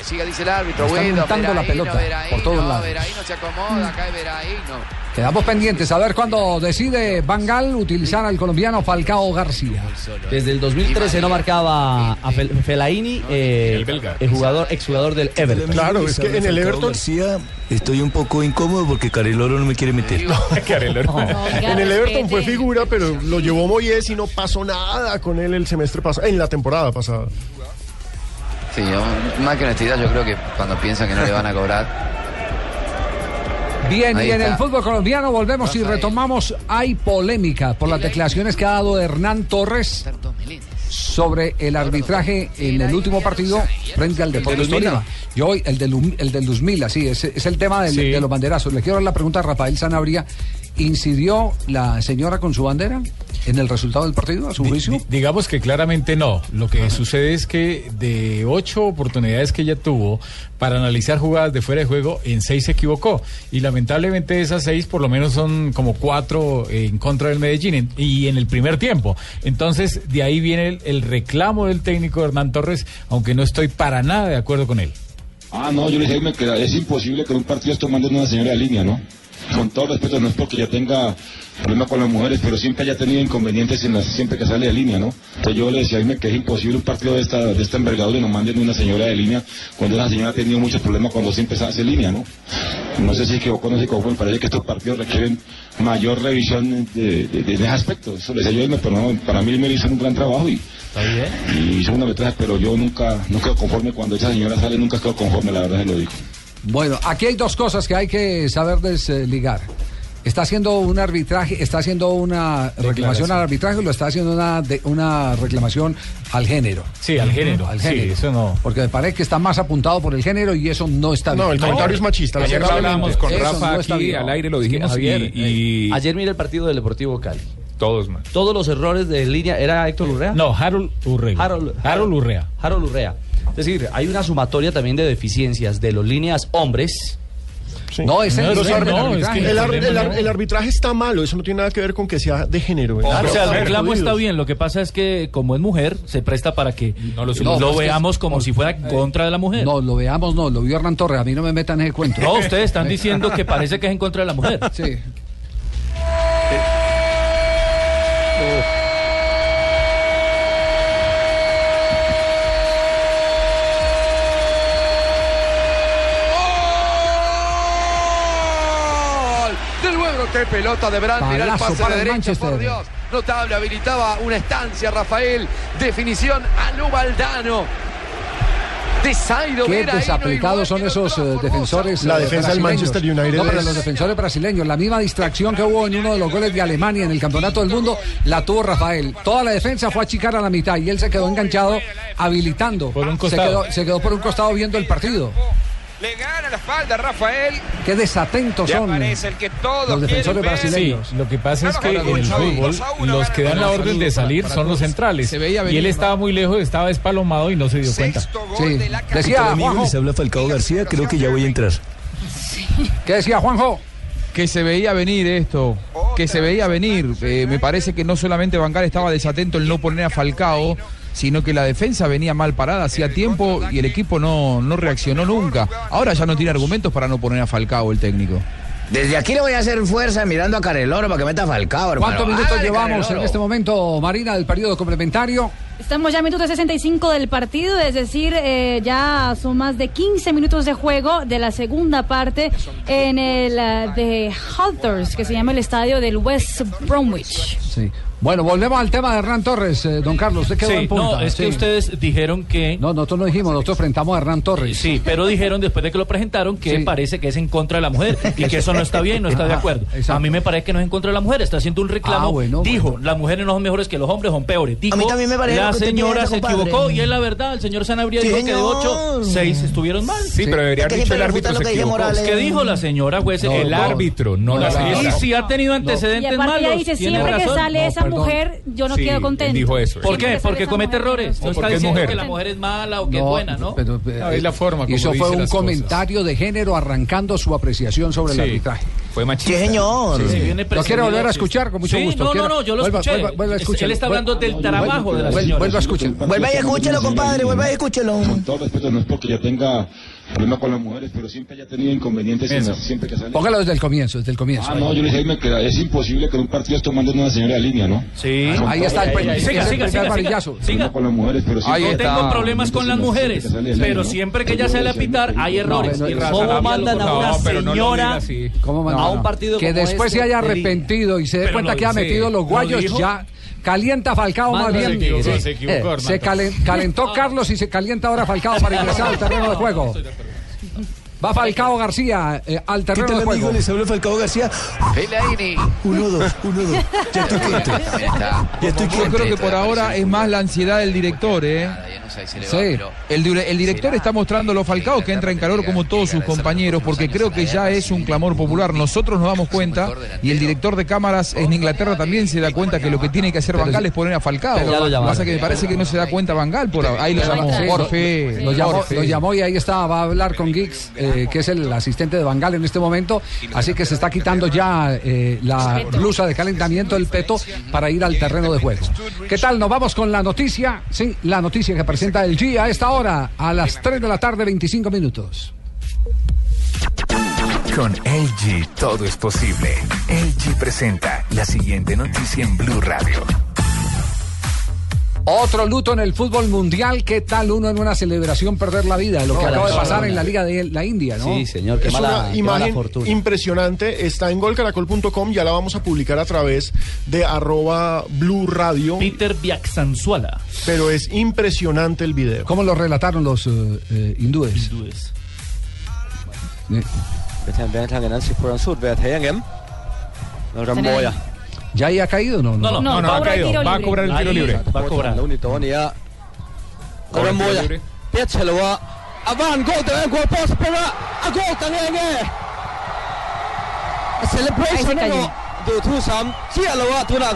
Que siga, dice el árbitro. Están Bueno, la pelota Veraíno, por todos lados. Veraíno se acomoda, cae Veraíno. Quedamos pendientes a ver cuándo decide Van Gaal utilizar al colombiano Falcao García. Desde el 2013 no marcaba a Fel- Fellaini, eh, el, jugador, exjugador del Everton. Claro, es que en el Everton García, estoy un poco incómodo porque Careloro no me quiere meter. En el Everton fue figura, pero lo llevó Moyes y no pasó nada con él el semestre pasado, en la temporada pasada. Sí, yo, más que honestidad, yo creo que cuando piensan que no le van a cobrar. Bien, Ahí y en está. el fútbol colombiano volvemos y retomamos. Hay polémica por las declaraciones que ha dado Hernán Torres sobre el arbitraje en el último partido frente al Deportes Luzmila. Tolima. Yo hoy, el de, Lu- el de Luzmila, sí, es, es el tema del- Sí. de los banderazos. Le quiero dar la pregunta a Rafael Sanabria. ¿Incidió la señora con su bandera? en el resultado del partido, a su juicio? Di- Digamos que claramente no. Lo que sucede es que de ocho oportunidades que ella tuvo para analizar jugadas de fuera de juego, en seis se equivocó. Y lamentablemente de esas seis, por lo menos son como cuatro en contra del Medellín en- y en el primer tiempo. Entonces, de ahí viene el, el reclamo del técnico Hernán Torres, aunque no estoy para nada de acuerdo con él. Ah, no, yo le dije que es imposible que en un partido esté mandando una señora de línea, ¿no? Con todo respeto, no es porque ya tenga problema con las mujeres, pero siempre haya tenido inconvenientes en las, siempre que sale de línea, ¿no? Entonces yo le decía a Jaime que es imposible un partido de esta, de esta envergadura y no manden una señora de línea cuando esa señora ha tenido muchos problemas cuando siempre se hace línea, ¿no? No sé si equivocó no se equivocó, me parece que estos partidos requieren mayor revisión de, de, de ese aspecto. Eso le decía yo pero no, para mí me hizo un gran trabajo y, y hizo una metraje, pero yo nunca, no quedo conforme cuando esa señora sale, nunca quedo conforme, la verdad se lo digo. Bueno, aquí hay dos cosas que hay que saber desligar. Está haciendo un arbitraje, está haciendo una reclamación al arbitraje o lo está haciendo una, de- una reclamación al género. Sí, al género. Al Sí, género. eso no. Porque me parece que está más apuntado por el género y eso no está bien. No, el comentario es machista, Ayer hablábamos con Eso Rafa no está aquí bien. al aire, lo dijimos Javier, y, y- Ayer mira el partido del Deportivo Cali. todos más. Todos los errores de línea. ¿Era Héctor Urrea? No, Harold Urrea. Harold, Harold Urrea. Harold Urrea. Es decir, hay una sumatoria también de deficiencias de los líneas hombres. No, ese no, no, es que el, ar- el el ar- el arbitraje está malo, eso no tiene nada que ver con que sea de género. ¿eh? o sea, el reclamo está bien, lo que pasa es que como es mujer, se presta para que lo lo, No, que- veamos como si fuera contra de la mujer. No, lo veamos, no, lo vio Hernán Torres, a mí no me metan en ese cuento. No, ustedes están diciendo que parece que es en contra de la mujer. Sí. Del bueno, qué pelota de Brandt. Mirá el pase para de derecha, Manchester. por Dios. Notable, habilitaba una estancia, Rafael. Definición a Lubaldano. De Qué Vera, ahí no desaplicados son esos eh, defensores. La eh, defensa del. Manchester United No, pero es- los defensores brasileños. La misma distracción que hubo en uno de los goles de Alemania en el Campeonato del Mundo la tuvo Rafael. Toda la defensa fue a achicar a la mitad y él se quedó enganchado habilitando. Por un Se costado. quedó, se quedó por un costado viendo el partido. Le gana la espalda Rafael. Qué desatentos Ya son aparece el que todos los defensores brasileños. Sí, lo que pasa es que en el fútbol los que dan la orden de salir son los centrales. Y él estaba muy lejos, estaba despalomado y no se dio cuenta. Sí. Decía amigo, Juanjo. les habla Falcao García, creo que ya voy a entrar. ¿Qué decía Juanjo? Que se veía venir esto, que se veía venir. Eh, me parece que no solamente Bangal estaba desatento en no poner a Falcao, sino que la defensa venía mal parada hacía tiempo y el equipo no, no reaccionó nunca. Ahora ya no tiene argumentos para no poner a Falcao el técnico. Desde aquí le voy a hacer fuerza mirando a Careloro para que meta Falcao, hermano. ¿Cuántos minutos Hágale, llevamos en este momento, Marina, del periodo complementario? Estamos ya a minutos 65 del partido, es decir, eh, ya son más de 15 minutos de juego de la segunda parte en el eh, de Hunters, que se llama el estadio del West Bromwich. Sí. Bueno, volvemos al tema de Hernán Torres, eh, don Carlos. Quedó Sí, en punta. no, es que ustedes dijeron que... No, nosotros no dijimos, nosotros enfrentamos a Hernán Torres. Sí, pero dijeron después de que lo presentaron que Sí. parece que es en contra de la mujer y que eso no está bien, no está de Ajá, acuerdo. exacto. A mí me parece que no es en contra de la mujer, está haciendo un reclamo. Ah, bueno, Dijo, las mujeres no son mejores que los hombres, son peores. Dijo, A mí también me parece la usted señora se equivocó y es la verdad, el señor Sanabria dijo que de ocho, seis estuvieron mal. Sí, pero debería haber dicho el árbitro se que dice equivocó. Morales. ¿Qué dijo la señora juez? El árbitro, no, la señora. Y si ha tenido Y antecedentes malos, dice, tiene siempre que sale esa mujer, yo no quedo contento. dijo eso. ¿Por qué? Porque comete errores. No está diciendo que la mujer es mala o que es buena, ¿no? pero, eh, No, es la forma como Eso dice fue un comentario de género arrancando su apreciación sobre el arbitraje. Fue machista. Sí, señor. Sí, viene ¿Lo quiere volver a sí. escuchar? Con mucho Sí, gusto. No, no, no, yo lo vuelva- escuché. vuelva- vuelva a escuchar. Él está hablando del Vuelva- trabajo de la señora. Vuelva a escuchar. Vuelva y escúchelo, compadre, vuelva y escúchelo. Con todo respeto, no es porque ya tenga problema con las mujeres, pero siempre haya tenido inconvenientes en siempre que sale. Póngalo desde el comienzo, desde el comienzo. Ah, no, yo le dije a Jaime que es imposible que en un partido esté mandando una señora de línea, ¿no? Sí. Ahí está el, el siga, siga, varillazo. siga. Siga. Con las mujeres, pero Ahí siempre no tengo problemas con las mujeres, pero siempre que ella sale a pitar hay errores. no, ¿Cómo mandan a no, una señora a un partido que después este se haya arrepentido y se dé cuenta que ha metido los lo guayos ya calienta Falcao más bien se equivocó, Sí. se equivocó, Eh, se calen- calentó Carlos y se calienta ahora Falcao para ingresar al terreno de juego va Falcao García eh, al ¿Qué terreno tal de juego amigo? Les habla Falcao García. Fellaini. Uno, dos, uno, dos. Ya estoy quieto. Ya estoy Yo quieto. creo que por ahora es más la ansiedad del director, ¿eh? Sí, el, dire- el director está mostrando lo Falcao que entra en calor como todos sus compañeros porque creo que ya es un clamor popular. Nosotros nos damos cuenta y el director de cámaras en Inglaterra también se da cuenta que lo que tiene que hacer Bangal es poner a Falcao. lo llamaron. Pasa que me parece que no se da cuenta Bangal por ahí lo llamó. Sí, Porfe, lo, llamó, Porfe. lo llamó y ahí está, va a hablar con Giggs, eh, que es el asistente de Bangal en este momento, así que se está quitando ya eh, la blusa de calentamiento, el peto, para ir al terreno de juego. ¿Qué tal? Nos vamos con la noticia, sí, la noticia que presenta el G a esta hora, a las 3 de la tarde, 25 minutos. Con LG todo es posible. LG presenta la siguiente noticia en Blue Radio. Otro luto en el fútbol mundial, ¿qué tal uno en una celebración perder la vida? Lo que acaba de pasar no. en la Liga de la India, ¿no? Sí, señor, qué es mala, una qué mala imagen fortuna. impresionante. Está en golcaracol.com. Ya la vamos a publicar a través de arroba Blue Radio. Peter Biaxanzuala. Pero es impresionante el video. ¿Cómo lo relataron los eh, eh, hindúes? Hindúes. ¿Ya ahí ha caído? No, no, no, no, no, no ha caído. Va a cobrar el tiro libre. Va a cobrar. la Colombia, Piéchelo va. Avan, gol de Ecuador, pos, pega. A gol también, eh. A celebration, no. Do two some. Sí, lo va, tú la.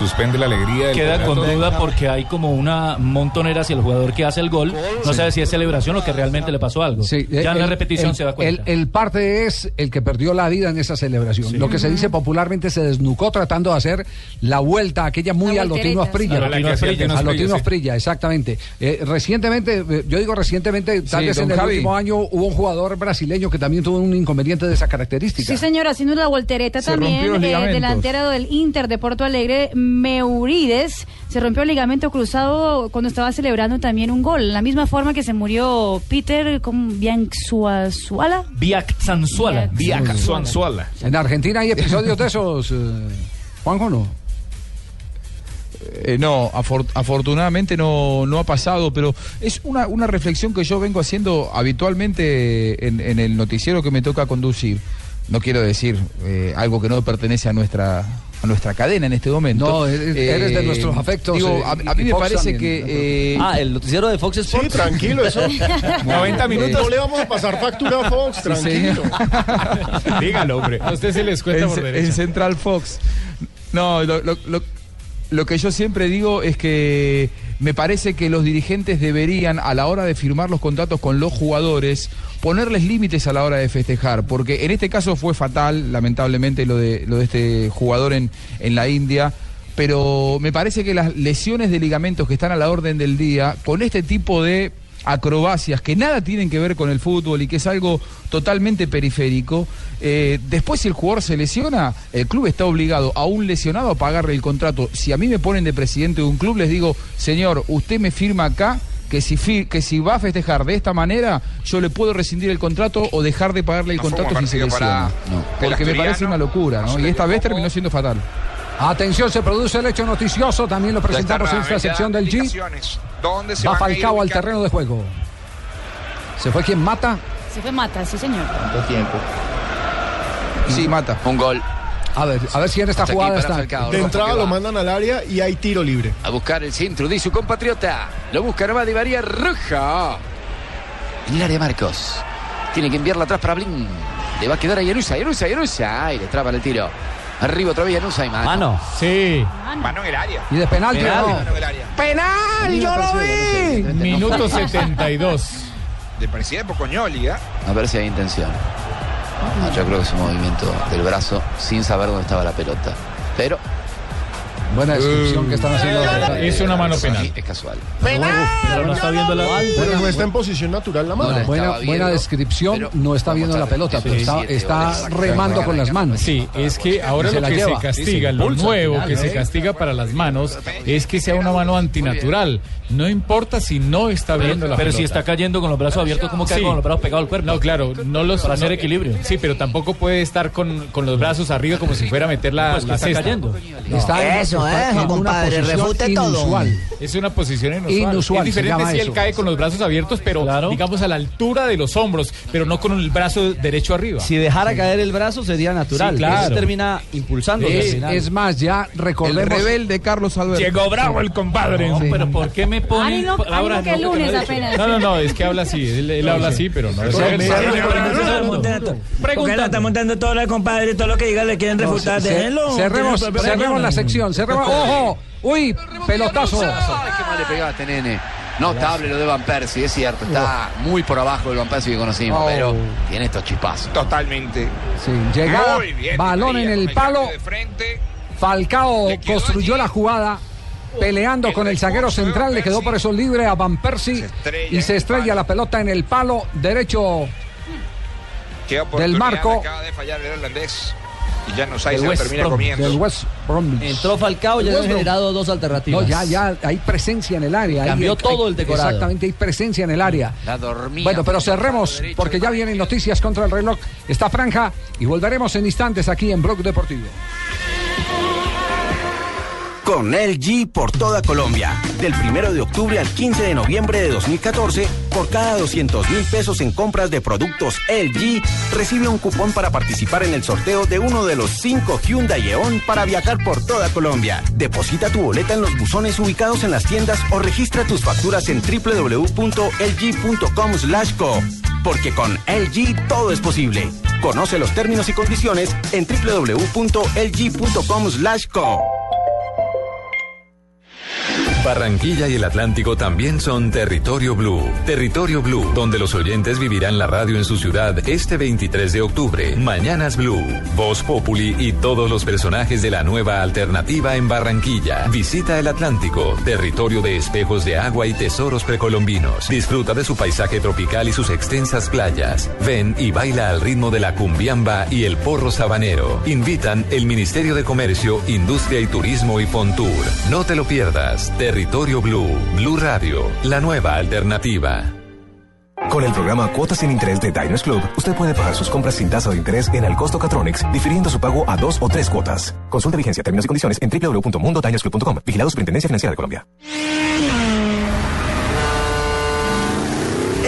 Suspende la alegría del Queda con duda porque hay como una montonera hacia el jugador que hace el gol. No Sí. sabe si es celebración o que realmente le pasó algo. Sí, ya en la repetición el- se da cuenta. El, el parte es el que perdió la vida en esa celebración. Lo que se dice popularmente se desnucó tratando de hacer la vuelta, aquella muy La a Lotino Asprilla. A Lotino. Asprilla, exactamente. Eh, recientemente, eh, yo digo recientemente, tal Sí, vez en el Javi. último año hubo un jugador brasileño que también tuvo un inconveniente de esa característica. Sí, señora, haciendo la voltereta Se también, eh, delantero del Inter de Porto Alegre, Meurides, se rompió el ligamento cruzado cuando estaba celebrando también un gol. La misma forma que se murió Peter con Bianzuala. Biaxanzuala. Biaxanzuala. En Argentina hay episodios de esos, eh, Juanjo, ¿no? Eh, no, afor- afortunadamente no, no ha pasado, pero es una, una reflexión que yo vengo haciendo habitualmente en, en el noticiero que me toca conducir. No quiero decir eh, algo que no pertenece a nuestra a nuestra cadena en este momento. No, eres- de nuestros afectos, Digo, eh, a, mí me Fox parece también. que... eh, Ah, el noticiero de Fox Sí, Sports. tranquilo, eso. 90 minutos. No le vamos a pasar factura a Fox, Sí, tranquilo. Dígalo, hombre. A usted se les cuenta en, por derecha. en Central Fox. No, lo, lo- lo- lo que yo siempre digo es que me parece que los dirigentes deberían, a la hora de firmar los contratos con los jugadores, ponerles límites a la hora de festejar, porque en este caso fue fatal, lamentablemente, lo de, lo de este jugador en, en la India. Pero me parece que las lesiones de ligamentos que están a la orden del día, con este tipo de acrobacias que nada tienen que ver con el fútbol y que es algo totalmente periférico, eh, después si el jugador se lesiona, el club está obligado a un lesionado a pagarle el contrato. Si a mí me ponen de presidente de un club, les digo, señor, usted me firma acá que si, fi- que si va a festejar de esta manera, yo le puedo rescindir el contrato o dejar de pagarle el No contrato si se partido para lesiona. el Porque me parece una locura, no ¿no? Y esta vez terminó siendo fatal. Atención, se produce el hecho noticioso, también lo presentamos en esta sección del G. ¿Dónde se Va Falcao al terreno de juego. Se fue quien mata. Se fue Mata, sí, señor. Sí, mata. Un gol. A ver, a ver si en esta Hasta jugada está. Falcao. De entrada lo mandan al área y hay tiro libre. A buscar el centro de su compatriota. Lo busca nomás Di María Roja. En el área Marcos. Tiene que enviarla atrás para Blin. Le va a quedar a Yanusa, Yanusa, Yanusa. Y le traba el tiro. Arriba otra vez Yanusa y mano. Mano. Sí. Mano en el área. Y de penalti Penal. o no. Mano en el área. ¡Penal! ¡Yo lo vi! Minuto 72. De presidente Pocoñoli, ¿eh? A ver si hay intención. No, yo creo que es un movimiento del brazo sin saber dónde estaba la pelota. Pero Buena descripción que están haciendo. Es una mano penal. sí, es casual. Pero no está viendo la. Pero no está en posición natural la mano. No, Buena, buena descripción, no está viendo la pelota, pero está, remando con las manos. Sí, es que ahora lo la que se castiga, lo nuevo que se castiga para las manos es que sea una mano antinatural. No importa si no está viendo la Pero si pelota. está cayendo con los brazos abiertos, ¿cómo cae con los brazos pegados al cuerpo? No, claro, no los Para hacer equilibrio. Sí, pero tampoco puede estar con, con los brazos arriba como si fuera a meter la, Pues está cayendo. Está en- Eso, no una compadre, posición refute todo. inusual. Es una posición inusual. Inusual, es diferente si él eso. cae con los brazos abiertos, pero digamos a la altura de los hombros, pero no con el brazo derecho arriba. Si dejara caer el brazo sería natural. Sí, claro. Eso termina impulsando. Es-. Es más, ya recordemos. El rebelde Carlos Alberto. Llegó bravo el compadre. No, pero ¿por qué me pone ánimo que el no- lunes no apenas. No, no, no, es que habla así, él, él habla así, pero no la está montando todo el compadre, todo lo que diga le quieren refutar. déjenlo. cerremos el propio cerremos ¡Ojo! ¡Uy! Pelotazo. Ay, qué mal le pegaste, nene. Notable lo de Van Persie, es cierto. Está muy por abajo del Van Persie que conocimos, Oh. pero tiene estos chispazos. Totalmente. Sí, llegada, Muy bien, balón en el palo. cambio de frente. Falcao construyó la jugada. Peleando con el zaguero central, le quedó por eso libre a Van Persie y se estrella la pelota en el palo derecho Qué del marco Acaba de fallar el holandés. Y ya no se termina Brom. comiendo. del West Bromwich. Entró Falcao y ya West han generado dos alternativas. No, ya, ya hay presencia en el área. Cambió hay- todo el decorado. Exactamente, hay presencia en el área. La dormía. Bueno, pero cerremos porque ya vienen noticias contra el reloj. Esta franja y volveremos en instantes aquí en Blog Deportivo. Con LG por toda Colombia. Del 1 de octubre al 15 de noviembre de 2014, por cada 200 mil pesos en compras de productos LG, recibe un cupón para participar en el sorteo de uno de los cinco Hyundai Eon para viajar por toda Colombia. Deposita tu boleta en los buzones ubicados en las tiendas o registra tus facturas en www.lg.com co. Porque con LG todo es posible. Conoce los términos y condiciones en www.lg.com co. Barranquilla y el Atlántico también son Territorio Blue. Territorio Blue, donde los oyentes vivirán la radio en su ciudad este 23 de octubre. Mañanas Blue, Voz Populi y todos los personajes de la nueva alternativa en Barranquilla. Visita el Atlántico, territorio de espejos de agua y tesoros precolombinos. Disfruta de su paisaje tropical y sus extensas playas. Ven y baila al ritmo de la cumbiamba y el porro sabanero. Invitan el Ministerio de Comercio, Industria y Turismo y Fontur. No te lo pierdas. Territorio Blue, Blue Radio, la nueva alternativa. Con el programa Cuotas sin Interés de Diners Club, usted puede pagar sus compras sin tasa de interés en el costo Catronics, difiriendo su pago a dos o tres cuotas. Consulta vigencia, términos y condiciones en www.mundodinersclub.com. Vigilado Superintendencia Financiera de Colombia.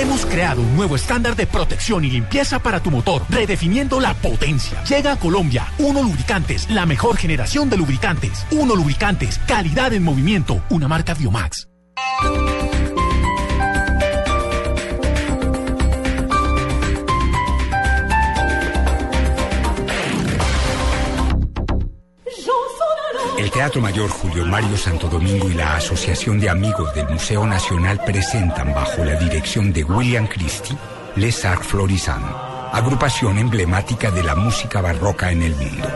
Hemos creado un nuevo estándar de protección y limpieza para tu motor, redefiniendo la potencia. Llega a Colombia Uno Lubricantes, la mejor generación de lubricantes. Uno Lubricantes, calidad en movimiento, una marca Biomax. Teatro Mayor Julio Mario Santo Domingo y la Asociación de Amigos del Museo Nacional presentan bajo la dirección de William Christie Les Arts Florissant, agrupación emblemática de la música barroca en el mundo.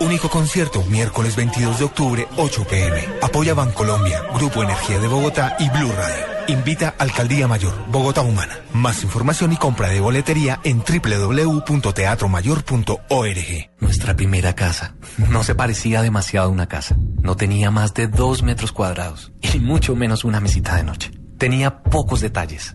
Único concierto miércoles 22 de octubre, 8 pm. Apoya Bancolombia, Grupo Energía de Bogotá y Blue Radio. Invita Alcaldía Mayor, Bogotá Humana. Más información y compra de boletería en www.teatromayor.org. Nuestra primera casa. No se parecía demasiado a una casa. No tenía más de dos metros cuadrados y mucho menos una mesita de noche. Tenía pocos detalles,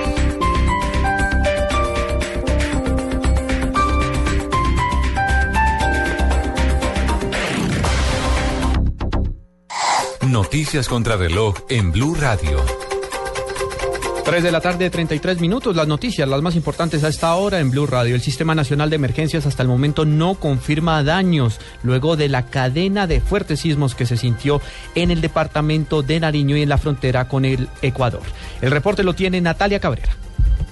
Noticias contra reloj en Blue Radio. 3 de la tarde, 33 minutos. Las noticias, las más importantes a esta hora en Blue Radio. El Sistema Nacional de Emergencias hasta el momento no confirma daños luego de la cadena de fuertes sismos que se sintió en el departamento de Nariño y en la frontera con el Ecuador. El reporte lo tiene Natalia Cabrera.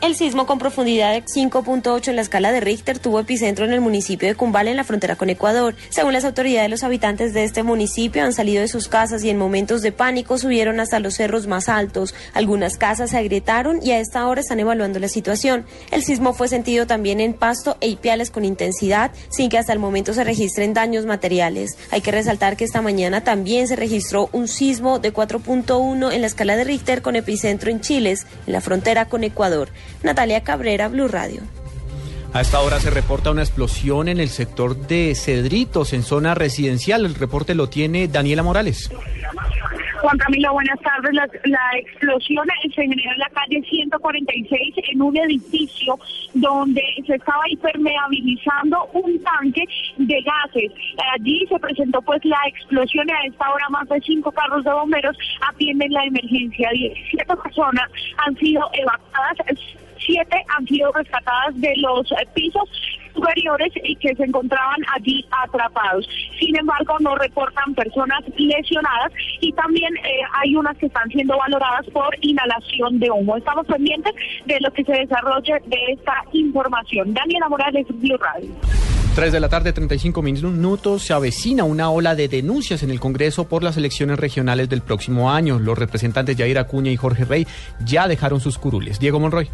El sismo con profundidad de 5.8 en la escala de Richter tuvo epicentro en el municipio de Cumbal en la frontera con Ecuador. Según las autoridades, los habitantes de este municipio han salido de sus casas y en momentos de pánico subieron hasta los cerros más altos. Algunas casas se agrietaron y a esta hora están evaluando la situación. El sismo fue sentido también en Pasto e Ipiales con intensidad, sin que hasta el momento se registren daños materiales. Hay que resaltar que esta mañana también se registró un sismo de 4.1 en la escala de Richter con epicentro en Chiles, en la frontera con Ecuador. Natalia Cabrera, Blue Radio. A esta hora se reporta una explosión en el sector de Cedritos, en zona residencial. El reporte lo tiene Daniela Morales. Juan Camilo, buenas tardes. La, la explosión se generó en la calle 146 en un edificio donde se estaba hipermeabilizando un tanque de gases. Allí se presentó pues la explosión y a esta hora más de cinco carros de bomberos atienden la emergencia. 17 personas han sido evacuadas siete han sido rescatadas de los eh, pisos superiores y que se encontraban allí atrapados. Sin embargo, no reportan personas lesionadas y también eh, hay unas que están siendo valoradas por inhalación de humo. Estamos pendientes de lo que se desarrolle de esta información. Daniela Morales, Blue Radio. 3 de la tarde, 35 minutos. Se avecina una ola de denuncias en el Congreso por las elecciones regionales del próximo año. Los representantes Yair Acuña y Jorge Rey ya dejaron sus curules. Diego Monroy.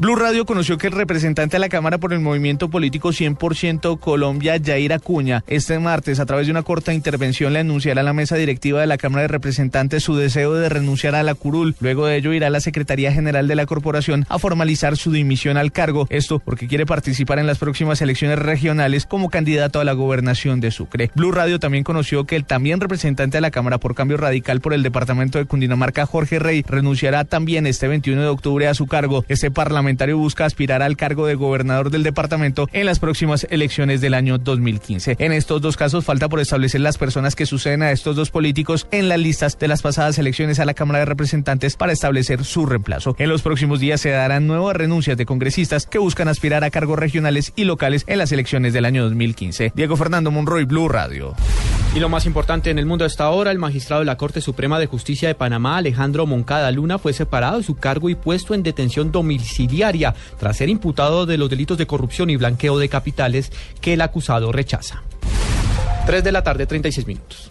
Blue Radio conoció que el representante de la Cámara por el Movimiento Político 100% Colombia, Yair Acuña, este martes, a través de una corta intervención, le anunciará a la mesa directiva de la Cámara de Representantes su deseo de renunciar a la curul. Luego de ello irá a la Secretaría General de la Corporación a formalizar su dimisión al cargo. Esto porque quiere participar en las próximas elecciones regionales como candidato a la gobernación de Sucre. Blue Radio también conoció que el también representante de la Cámara por Cambio Radical por el Departamento de Cundinamarca, Jorge Rey, renunciará también este 21 de octubre a su cargo. Este parlamento busca aspirar al cargo de gobernador del departamento en las próximas elecciones del año 2015. En estos dos casos falta por establecer las personas que suceden a estos dos políticos en las listas de las pasadas elecciones a la Cámara de Representantes para establecer su reemplazo. En los próximos días se darán nuevas renuncias de congresistas que buscan aspirar a cargos regionales y locales en las elecciones del año 2015. Diego Fernando Monroy, Blue Radio. Y lo más importante en el mundo hasta ahora, el magistrado de la Corte Suprema de Justicia de Panamá, Alejandro Moncada Luna, fue separado de su cargo y puesto en detención domiciliaria tras ser imputado de los delitos de corrupción y blanqueo de capitales que el acusado rechaza. 3 de la tarde, 36 minutos.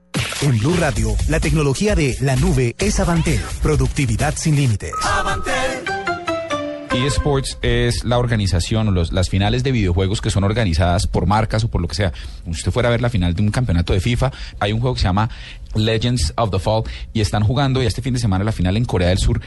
En Blue Radio, la tecnología de la nube es Avantel. Productividad sin límites. eSports es la organización o las finales de videojuegos que son organizadas por marcas o por lo que sea. Si usted fuera a ver la final de un campeonato de FIFA, hay un juego que se llama Legends of the Fall y están jugando y este fin de semana la final en Corea del Sur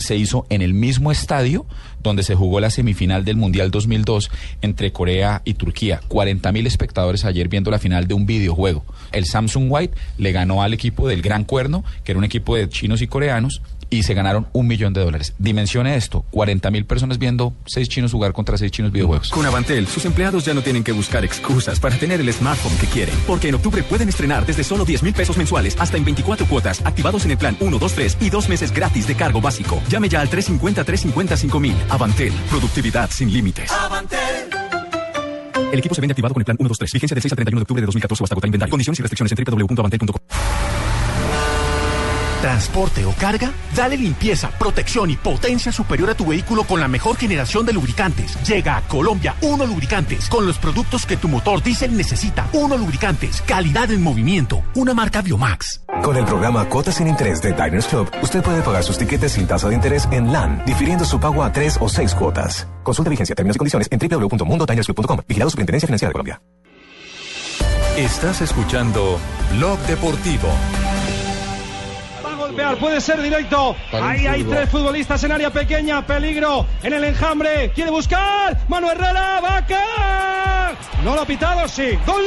se hizo en el mismo estadio donde se jugó la semifinal del Mundial 2002 entre Corea y Turquía. 40 mil espectadores ayer viendo la final de un videojuego. El Samsung White le ganó al equipo del Gran Cuerno, que era un equipo de chinos y coreanos, y se ganaron un millón de dólares. Dimensione esto, 40 mil personas viendo seis chinos jugar contra seis chinos videojuegos. Con Avantel, sus empleados ya no tienen que buscar excusas para tener el smartphone que quieren. Porque en octubre pueden estrenar desde solo 10 mil pesos mensuales hasta en 24 cuotas, activados en el plan 1, 2, 3 y dos meses gratis de cargo básico. Llame ya al 350-350 mil. Avantel, productividad sin límites. El equipo se vende activado con el plan 1, 2, 3. Vigencia del 6 al 31 de octubre de 2014 o hasta agotar inventario. Condiciones y restricciones en www.avantel.com. ¿Transporte o carga? Dale limpieza, protección y potencia superior a tu vehículo con la mejor generación de lubricantes. Llega a Colombia Uno Lubricantes con los productos que tu motor diésel necesita. Uno Lubricantes, calidad en movimiento, una marca Biomax. Con el programa Cuotas sin Interés de Diners Club, usted puede pagar sus tiquetes sin tasa de interés en LAN, difiriendo su pago a tres o seis cuotas. Consulta vigencia, términos y condiciones en www.mundodinersclub.com. Vigilado Superintendencia Financiera de Colombia. Estás escuchando Blog Deportivo. Golpear, puede ser directo. Ahí hay tres futbolistas en área pequeña, peligro en el enjambre. Quiere buscar. Manuel Herrera, vaca. No lo ha pitado, sí. Gol.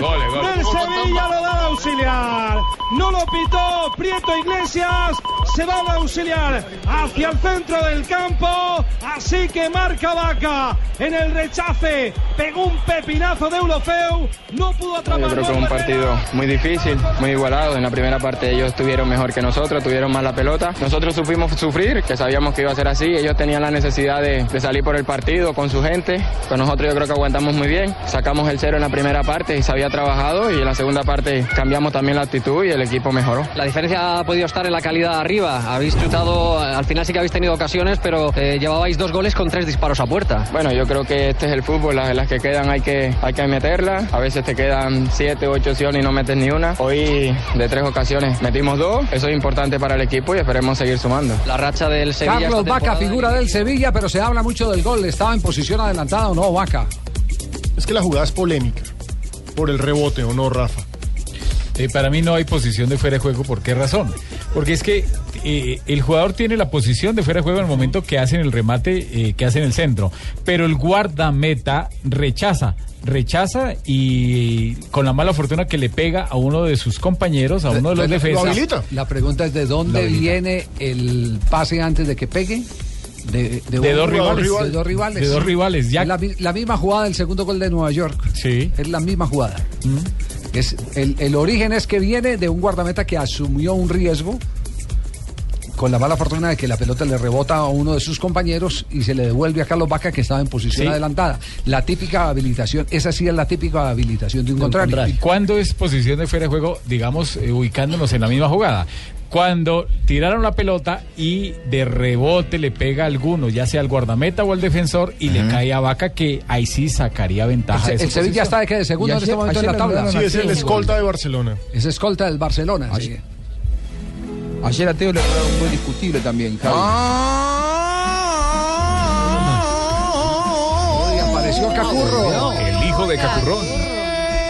gol, es gol. Del Sevilla lo da el auxiliar. No lo pitó Prieto Iglesias. Se va al auxiliar hacia el centro del campo. Así que marca vaca en el rechace. Pegó un pepinazo de Eurofeu. No pudo atrapar. Yo creo que es un partido muy difícil, muy igualado. En la primera parte ellos estuvieron mejor que nosotros, tuvieron más la pelota. Nosotros supimos sufrir, que sabíamos que iba a ser así. Ellos tenían la necesidad de, de salir por el partido con su gente. Pero nosotros yo creo que aguantamos muy bien. Sacamos el cero en la primera parte y se había trabajado. Y en la segunda parte cambiamos también la actitud y el equipo mejoró. La diferencia ha podido estar en la calidad arriba. Habéis chutado, al final sí que habéis tenido ocasiones, pero eh, llevabais dos goles con tres disparos a puerta. Bueno, yo creo que este es el fútbol, las, las que quedan hay que, hay que meterlas. A veces te quedan siete, ocho opciones y no metes ni una. Hoy de tres ocasiones metimos dos, eso es importante para el equipo y esperemos seguir sumando. La racha del Sevilla. Carlos Vaca, figura del Sevilla, pero se habla mucho del gol. ¿Estaba en posición adelantada o no, Vaca? Es que la jugada es polémica. Por el rebote, ¿o no, Rafa? Eh, para mí no hay posición de fuera de juego. ¿Por qué razón? Porque es que eh, el jugador tiene la posición de fuera de juego en el momento que hacen el remate, eh, que hacen el centro. Pero el guardameta rechaza. Rechaza y con la mala fortuna que le pega a uno de sus compañeros, a uno de los defensas. La pregunta es: ¿de dónde viene el pase antes de que pegue? De, dos rivales. De dos rivales. De dos rivales, ya. La, mi- la misma jugada del segundo gol de Nueva York. Sí. Es la misma jugada. Es, el, el origen es que viene de un guardameta que asumió un riesgo con la mala fortuna de que la pelota le rebota a uno de sus compañeros y se le devuelve a Carlos Vaca que estaba en posición Sí. adelantada. La típica habilitación, esa sí es la típica habilitación de un contrario. ¿Y cuándo es posición de fuera de juego, digamos, eh, ubicándonos en la misma jugada? Cuando tiraron la pelota y de rebote le pega a alguno, ya sea al guardameta o al defensor, y le cae a Vaca, que ahí sí sacaría ventaja. El, de el Sevilla está de qué? De segundo en este momento en la tabla. Sí, es el escolta de Barcelona. Es escolta del Barcelona. sí. Ayer a Teo le regalaron un gol discutible también, Javi. Y apareció Cacurro. El hijo de Cacurrón.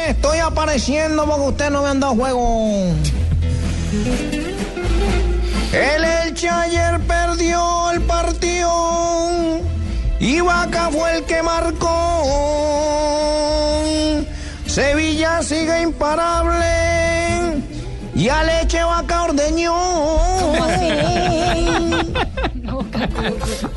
Estoy apareciendo porque usted no me han dado juego. El Elche ayer perdió el partido y Vaca fue el que marcó. Sevilla sigue imparable y a Leche Vaca ordeñó.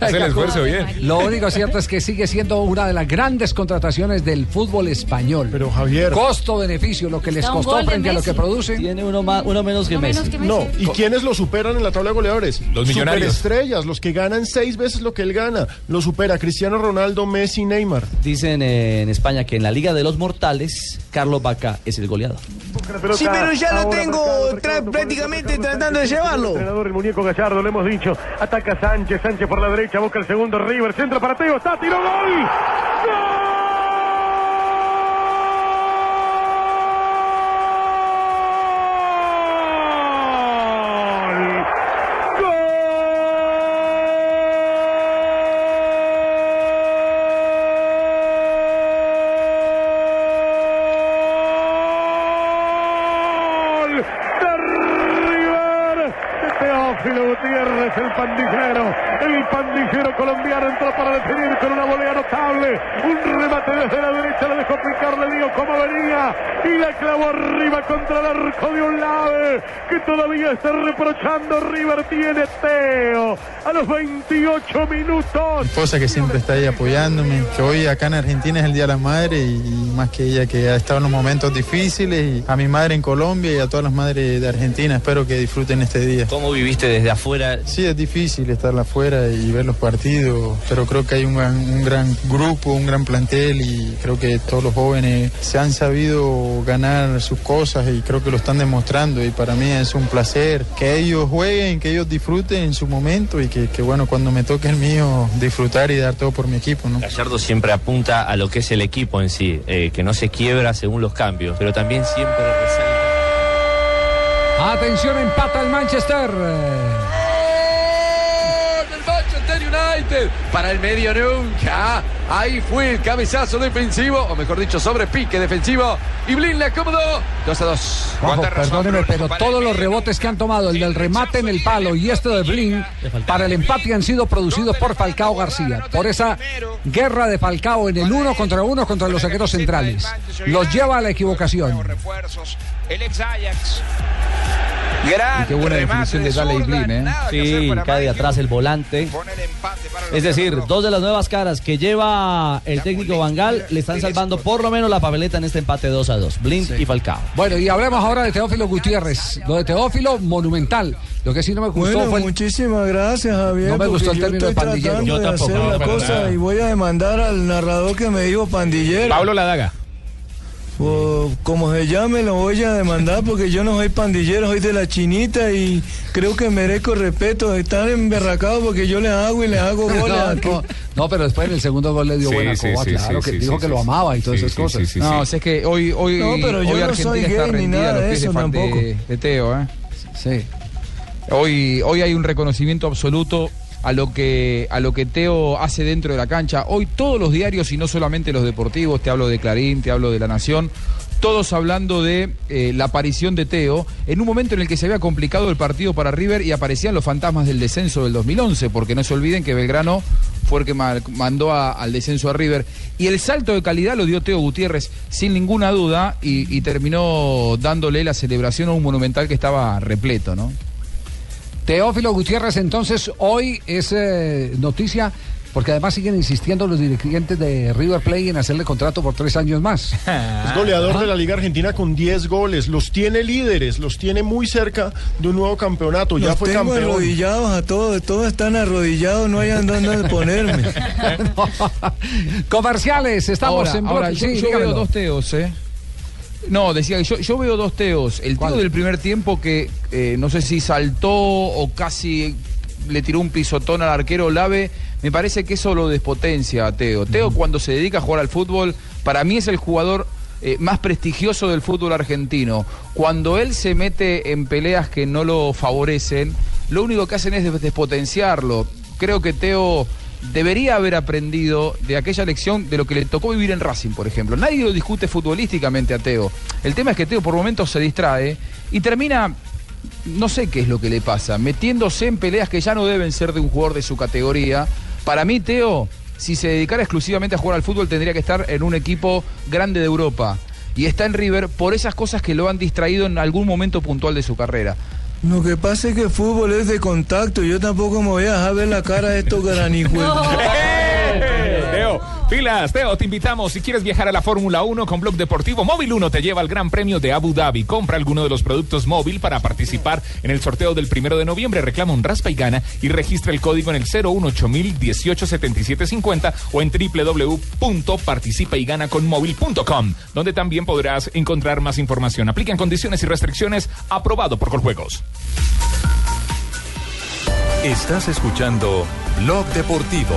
Hace el esfuerzo bien. Lo único cierto es que sigue siendo una de las grandes contrataciones del fútbol español. Pero Javier. Costo-beneficio, lo que les costó frente a lo que Messi. produce. Tiene uno, más, uno menos que Messi. No, ¿y quiénes lo superan en la tabla de goleadores? Los millonarios. Superestrellas, los que ganan seis veces lo que él gana. Lo supera Cristiano Ronaldo, Messi, Neymar. Dicen en España que en la Liga de los Mortales, Carlos Vaca es el goleador. Sí, pero ya lo tengo prácticamente tratando de llevarlo. Entrenador, el muñeco Gallardo, lo hemos dicho. Ataca Sánchez, por la derecha, busca el segundo River, centro para Teo, está, tiró gol. Gol está reprochando. River tiene Teo. A los 28 minutos. esposa que siempre está ahí apoyándome, que hoy acá en Argentina es el Día de la Madre y, y más que ella que ha estado en los momentos difíciles y a mi madre en Colombia y a todas las madres de Argentina, espero que disfruten este día. ¿Cómo viviste desde afuera? Sí, es difícil estar afuera y ver los partidos, pero creo que hay un gran, un gran grupo, un gran plantel y creo que todos los jóvenes se han sabido ganar sus cosas y creo que lo están demostrando y para mí es un placer que ellos jueguen, que ellos disfruten en su momento y que, que, bueno, cuando me toque el mío, disfrutar y dar todo por mi equipo. ¿no? Gallardo siempre apunta a lo que es el equipo en sí, eh, que no se quiebra según los cambios, pero también siempre resalta. Atención, empata el Manchester. del Manchester United para el medio nunca. Ahí fue el cabezazo defensivo, o mejor dicho, sobre pique defensivo. Y Blin le acomodó. 2 a 2. Juanjo, perdóneme, pero todos los rebotes que han tomado, el del remate en el palo y este de Blin, para el empate han sido producidos por Falcao García. Por esa guerra de Falcao en el uno contra uno contra los saqueros centrales. Los lleva a la equivocación. El ex Ajax. Y qué buena definición de Dale zurda, Blin, ¿eh? hacer Sí, cae de atrás el volante. Es decir, dos de las nuevas caras que lleva el técnico Bangal le están salvando por lo menos la papeleta en este empate 2 a 2. Blind y Falcao. Bueno, y hablemos ahora de Teófilo Gutiérrez. Lo de Teófilo, monumental. Lo que sí no me gustó Bueno, fue. el- muchísimas gracias, Javier. No me gustó el término de pandillero. Yo de tampoco, hacer no, la cosa nada. y voy a demandar al narrador que me dijo pandillero. Pablo Ladaga. Pues, como se llame, lo voy a demandar porque yo no soy pandillero, soy de la chinita y creo que merezco respeto. Están emberracados porque yo les hago y les hago goles. No, no, no, pero después en el segundo gol le dio Sí, buena sí, coba, sí, claro, sí, que sí, dijo sí, que sí. lo amaba y todas Sí, esas cosas. sí, sí, No, sí. o sea, es que hoy, hoy, No, pero yo hoy no Argentina soy está gay ni rendida nada de pies eso tampoco. de- de Teo, ¿eh? Sí. Hoy, hoy hay un reconocimiento absoluto a lo que a lo que Teo hace dentro de la cancha. Hoy todos los diarios y no solamente los deportivos, te hablo de Clarín, te hablo de La Nación, todos hablando de eh, la aparición de Teo en un momento en el que se había complicado el partido para River y aparecían los fantasmas del descenso del 2011, porque no se olviden que Belgrano fue el que mandó al descenso a River. Y el salto de calidad lo dio Teo Gutiérrez sin ninguna duda y, y terminó dándole la celebración a un monumental que estaba repleto, ¿no? Teófilo Gutiérrez, entonces hoy es eh, noticia, porque además siguen insistiendo los dirigentes de River Plate en hacerle contrato por tres años más. Es goleador de la Liga Argentina con 10 goles. Los tiene líderes, los tiene muy cerca de un nuevo campeonato. Ya fue tengo campeón. arrodillados a todos, todos están arrodillados, no hayan dónde ponerme. Comerciales, estamos ahora, en ahora, yo, Sí, yo veo dos teos, ¿eh? No, decía que yo, yo veo dos teos. El teo del primer tiempo que eh, no sé si saltó o casi le tiró un pisotón al arquero Lave. Me parece que eso lo despotencia a Teo. Teo cuando se dedica a jugar al fútbol, para mí es el jugador eh, más prestigioso del fútbol argentino. Cuando él se mete en peleas que no lo favorecen, lo único que hacen es des- despotenciarlo. Creo que Teo debería haber aprendido de aquella lección de lo que le tocó vivir en Racing, por ejemplo. Nadie lo discute futbolísticamente a Teo. El tema es que Teo por momentos se distrae y termina, no sé qué es lo que le pasa, metiéndose en peleas que ya no deben ser de un jugador de su categoría. Para mí, Teo, si se dedicara exclusivamente a jugar al fútbol, tendría que estar en un equipo grande de Europa. Y está en River por esas cosas que lo han distraído en algún momento puntual de su carrera. Lo que pasa es que el fútbol es de contacto, yo tampoco me voy a dejar ver la cara de estos granijuelos. Pilas, Teo, te invitamos. Si quieres viajar a la Fórmula 1 con Blog Deportivo, Móvil 1 te lleva al Gran Premio de Abu Dhabi. Compra alguno de los productos móvil para participar en el sorteo del primero de noviembre. Reclama un raspa y gana y registra el código en el 018187750 o en www.participayganaconmóvil.com, donde también podrás encontrar más información. Aplican condiciones y restricciones. Aprobado por Coljuegos. Estás escuchando Blog Deportivo.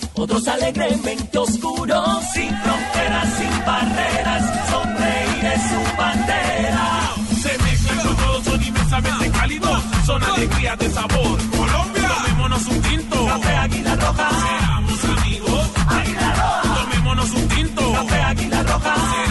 otros alegremente oscuros. Sin fronteras, sin barreras, sonreír es su bandera. Se mezclan con todos, son inmensamente cálidos, son alegría de sabor. Colombia, tomémonos un tinto. Café Águila Roja. Seamos amigos. Águila Roja. Tomémonos un tinto. Café Águila Roja.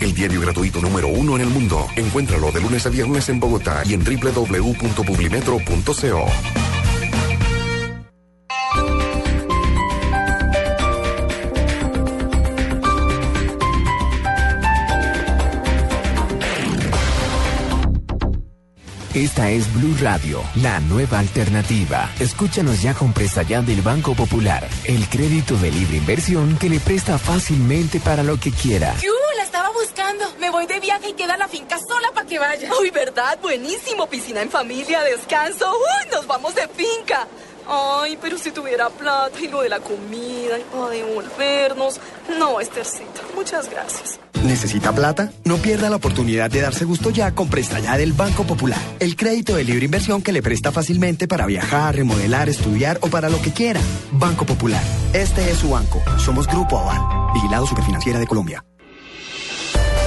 El diario gratuito número uno en el mundo. Encuéntralo de lunes a viernes en Bogotá y en www.publimetro.co. Esta es Blue Radio, la nueva alternativa. Escúchanos ya con presta ya del Banco Popular, el crédito de libre inversión que le presta fácilmente para lo que quiera voy de viaje y queda la finca sola para que vaya. Uy, ¿verdad? Buenísimo. Piscina en familia, descanso. Uy, nos vamos de finca. Ay, pero si tuviera plata y lo de la comida y para devolvernos. No, Estercita, muchas gracias. ¿Necesita plata? No pierda la oportunidad de darse gusto ya con Presta Ya del Banco Popular. El crédito de libre inversión que le presta fácilmente para viajar, remodelar, estudiar o para lo que quiera. Banco Popular. Este es su banco. Somos Grupo Aval. Vigilado Superfinanciera de Colombia.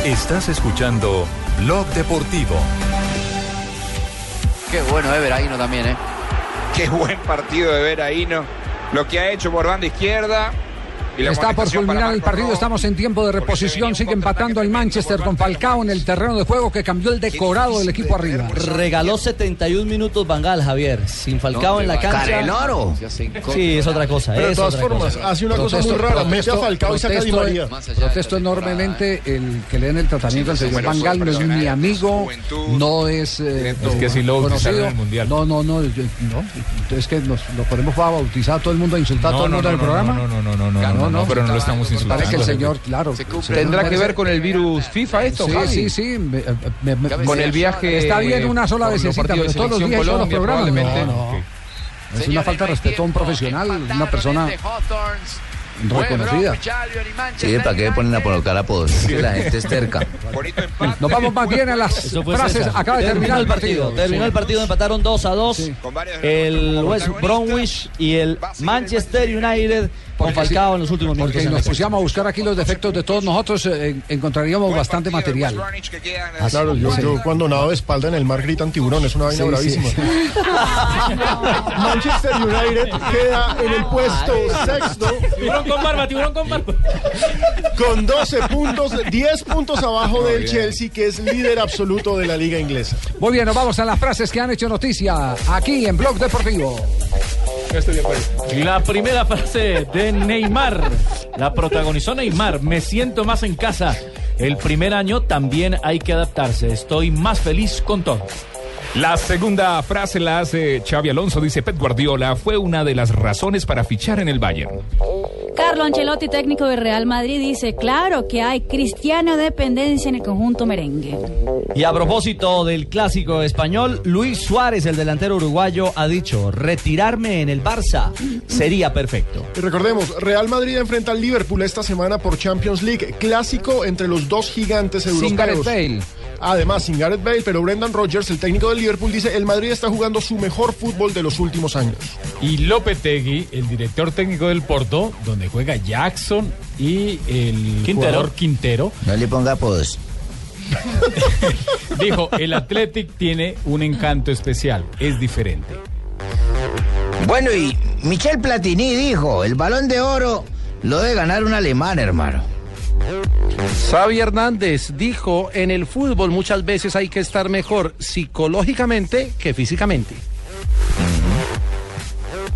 Estás escuchando Blog Deportivo. Qué bueno Everaino también, ¿eh? Qué buen partido de Veraíno. Lo que ha hecho por banda izquierda. Está por culminar el partido, estamos en tiempo de reposición, sigue empatando el Manchester con Falcao en el terreno de juego que cambió el decorado del equipo arriba. Regaló 71 minutos Bangal, Javier. Sin Falcao en la cancha. Carenoro. Sí, es otra cosa. Pero de todas formas, cosa. hace una cosa muy rara. Mete a Falcao y saca a Di María. Protesto enormemente el que le den el tratamiento al señor Van Gaal, no es mi amigo, no es... eh, Es que si lo el Mundial. No, no, no, yo- no, es que nos, lo ponemos para bautizar a todo el mundo, a insultar a todo el no, mundo en el no, programa. no, no, no, no, no, pero no lo estamos insultando. Parece que el señor, claro. ¿Tendrá que ver con el virus FIFA esto, Sí, Javi? sí, sí. me- me- me- Con el viaje, Está bien una sola vez, pero todos los días son los programas. Es una falta de respeto a un profesional, una persona reconocida. Sí, ¿para qué ponen a colocar apodos? Que la gente es terca. Nos vamos más bien a las frases. Acaba de terminar el partido. Terminó Sí. el partido, empataron 2 a 2. El West Bromwich y el Manchester United con Falcao en los últimos minutos. Porque nos pusiéramos a buscar aquí los defectos de todos nosotros, eh, encontraríamos bastante material. Claro, yo, yo cuando nado de espalda en el mar gritan tiburón, es una vaina Sí, bravísima. Manchester United queda en el puesto sexto Tiburón con barba, tiburón con barba. con 12 puntos, 10 puntos abajo del Chelsea, que es líder absoluto de la liga inglesa. Muy bien, nos vamos a las frases que han hecho noticia aquí en Blog Deportivo. La primera frase de Neymar. La protagonizó Neymar. Me siento más en casa. El primer año también hay que adaptarse. Estoy más feliz con todo. La segunda frase la hace Xavi Alonso, dice Pep Guardiola, fue una de las razones para fichar en el Bayern. Carlo Ancelotti, técnico de Real Madrid, dice, claro que hay cristiano dependencia en el conjunto merengue. Y a propósito del clásico español, Luis Suárez, el delantero uruguayo, ha dicho, retirarme en el Barça sería perfecto. Y recordemos, Real Madrid enfrenta al Liverpool esta semana por Champions League, clásico entre los dos gigantes europeos. Sin Gareth Bale. Además, sin Gareth Bale, pero Brendan Rodgers, el técnico del Liverpool, dice el Madrid está jugando su mejor fútbol de los últimos años. Y Lopetegui, el director técnico del Porto, donde juega Jackson y el Quintero. jugador Quintero, No le ponga apodos. dijo, el Athletic tiene un encanto especial, es diferente. Bueno, y Michel Platini dijo, el balón de oro lo debe ganar un alemán, hermano. Xavi Hernández dijo, en el fútbol muchas veces hay que estar mejor psicológicamente que físicamente.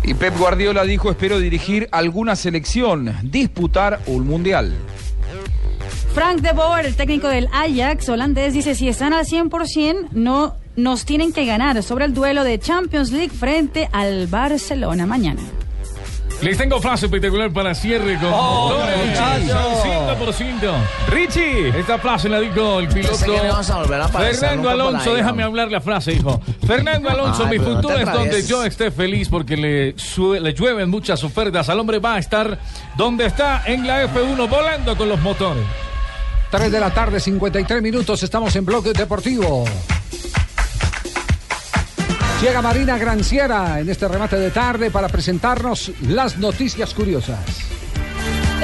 Y Pep Guardiola dijo, espero dirigir alguna selección, disputar un mundial. Frank de Boer, el técnico del Ajax holandés, dice, si están al 100%, no nos tienen que ganar sobre el duelo de Champions League frente al Barcelona mañana. Les tengo frase espectacular para cierre con Oh, motores muchacho. 100%. Richie, esta frase la dijo el piloto Fernando Alonso. Déjame hablar la frase, hijo. Fernando Alonso, Ay, mi no futuro es donde yo esté feliz porque le, le llueven muchas ofertas. Al hombre va a estar donde está en la F1 volando con los motores. 3 de la tarde, 53 minutos, estamos en Bloque Deportivo. Llega Marina Granciera en este remate de tarde para presentarnos las noticias curiosas.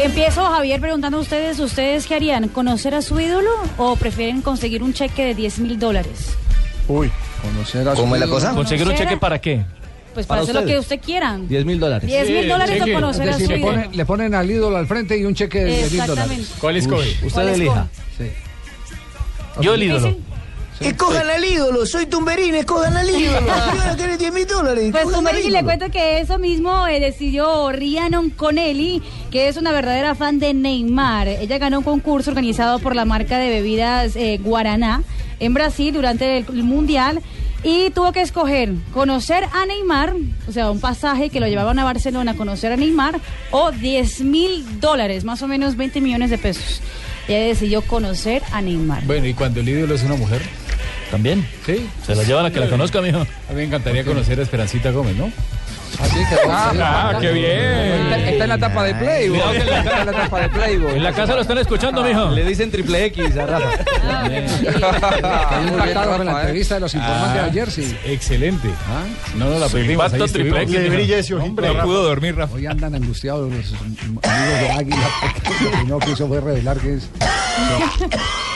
Empiezo, Javier, preguntando a ustedes, ¿ustedes qué harían? ¿Conocer a su ídolo o prefieren conseguir un cheque de 10 mil dólares? Uy, conocer a ¿Cómo es la cosa? ¿Conseguir un ¿Conocer cheque para qué? Pues para, Para hacer lo que usted quieran. 10 mil dólares. 10 mil Sí, dólares o conocer Es a su le, ídolo. ponen- le ponen al ídolo al frente y un cheque de 10 mil dólares. Exactamente. ¿Cuál escoge? Usted ¿Cuál elija. Sí. Yo el ídolo. Escojan al ídolo, soy tumberín, escojan al ídolo. Yo quiero 10 mil dólares. Pues Tumberini le cuento que eso mismo eh, decidió Rhiannon Connelly, que es una verdadera fan de Neymar. Ella ganó un concurso organizado por la marca de bebidas eh, Guaraná en Brasil durante el, el Mundial Y tuvo que escoger conocer a Neymar, o sea, un pasaje que lo llevaban a Barcelona a conocer a Neymar, o 10 mil dólares, más o menos 20 millones de pesos. Y ella decidió conocer a Neymar. Bueno, ¿y cuando el ídolo es una mujer? ¿También? Sí. Se la llevan a que la conozca, mijo. A mí me encantaría conocer a Esperancita Gómez, ¿no? Así que Ah, qué bien. Está, está en la etapa de Playboy. Cuidado que en la- Está en la etapa de Playboy. En la casa lo están escuchando, mijo. Le dicen triple X a Rafa. En la entrevista de los informantes Ah, ayer, sí. Excelente. No, no, la perdimos. Impacto triple. X, Le brilla ese ojito. No pudo dormir, Rafa. Hoy andan angustiados los amigos de Águila lo que hizo fue revelar que es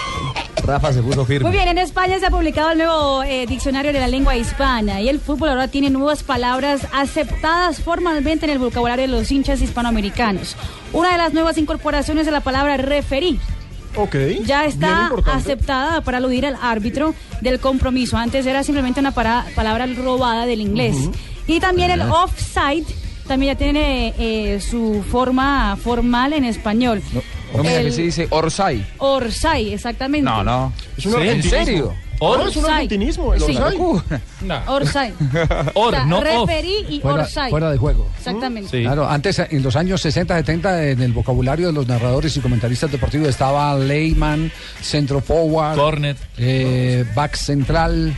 Rafa se puso firme. Muy bien, en España se ha publicado el nuevo eh, diccionario de la lengua hispana y el fútbol ahora tiene nuevas palabras aceptadas formalmente en el vocabulario de los hinchas hispanoamericanos. Una de las nuevas incorporaciones es la palabra referí. Ok. Ya está aceptada para aludir al árbitro del compromiso. Antes era simplemente una para- palabra robada del inglés. Y también el offside también ya tiene eh, su forma formal en español. No, que se dice Orsay. Orsay, exactamente. No, no. Es un ¿Sí? ¿En serio? No, es un Orsay. argentinismo. El. Orsay. Orsay. Or, O sea, no off. referí y fuera, Orsay. fuera de juego. Exactamente. Sí. Claro, antes en los años 60, 70 en el vocabulario de los narradores y comentaristas deportivos estaba layman, centro forward, Cornet. eh, back central,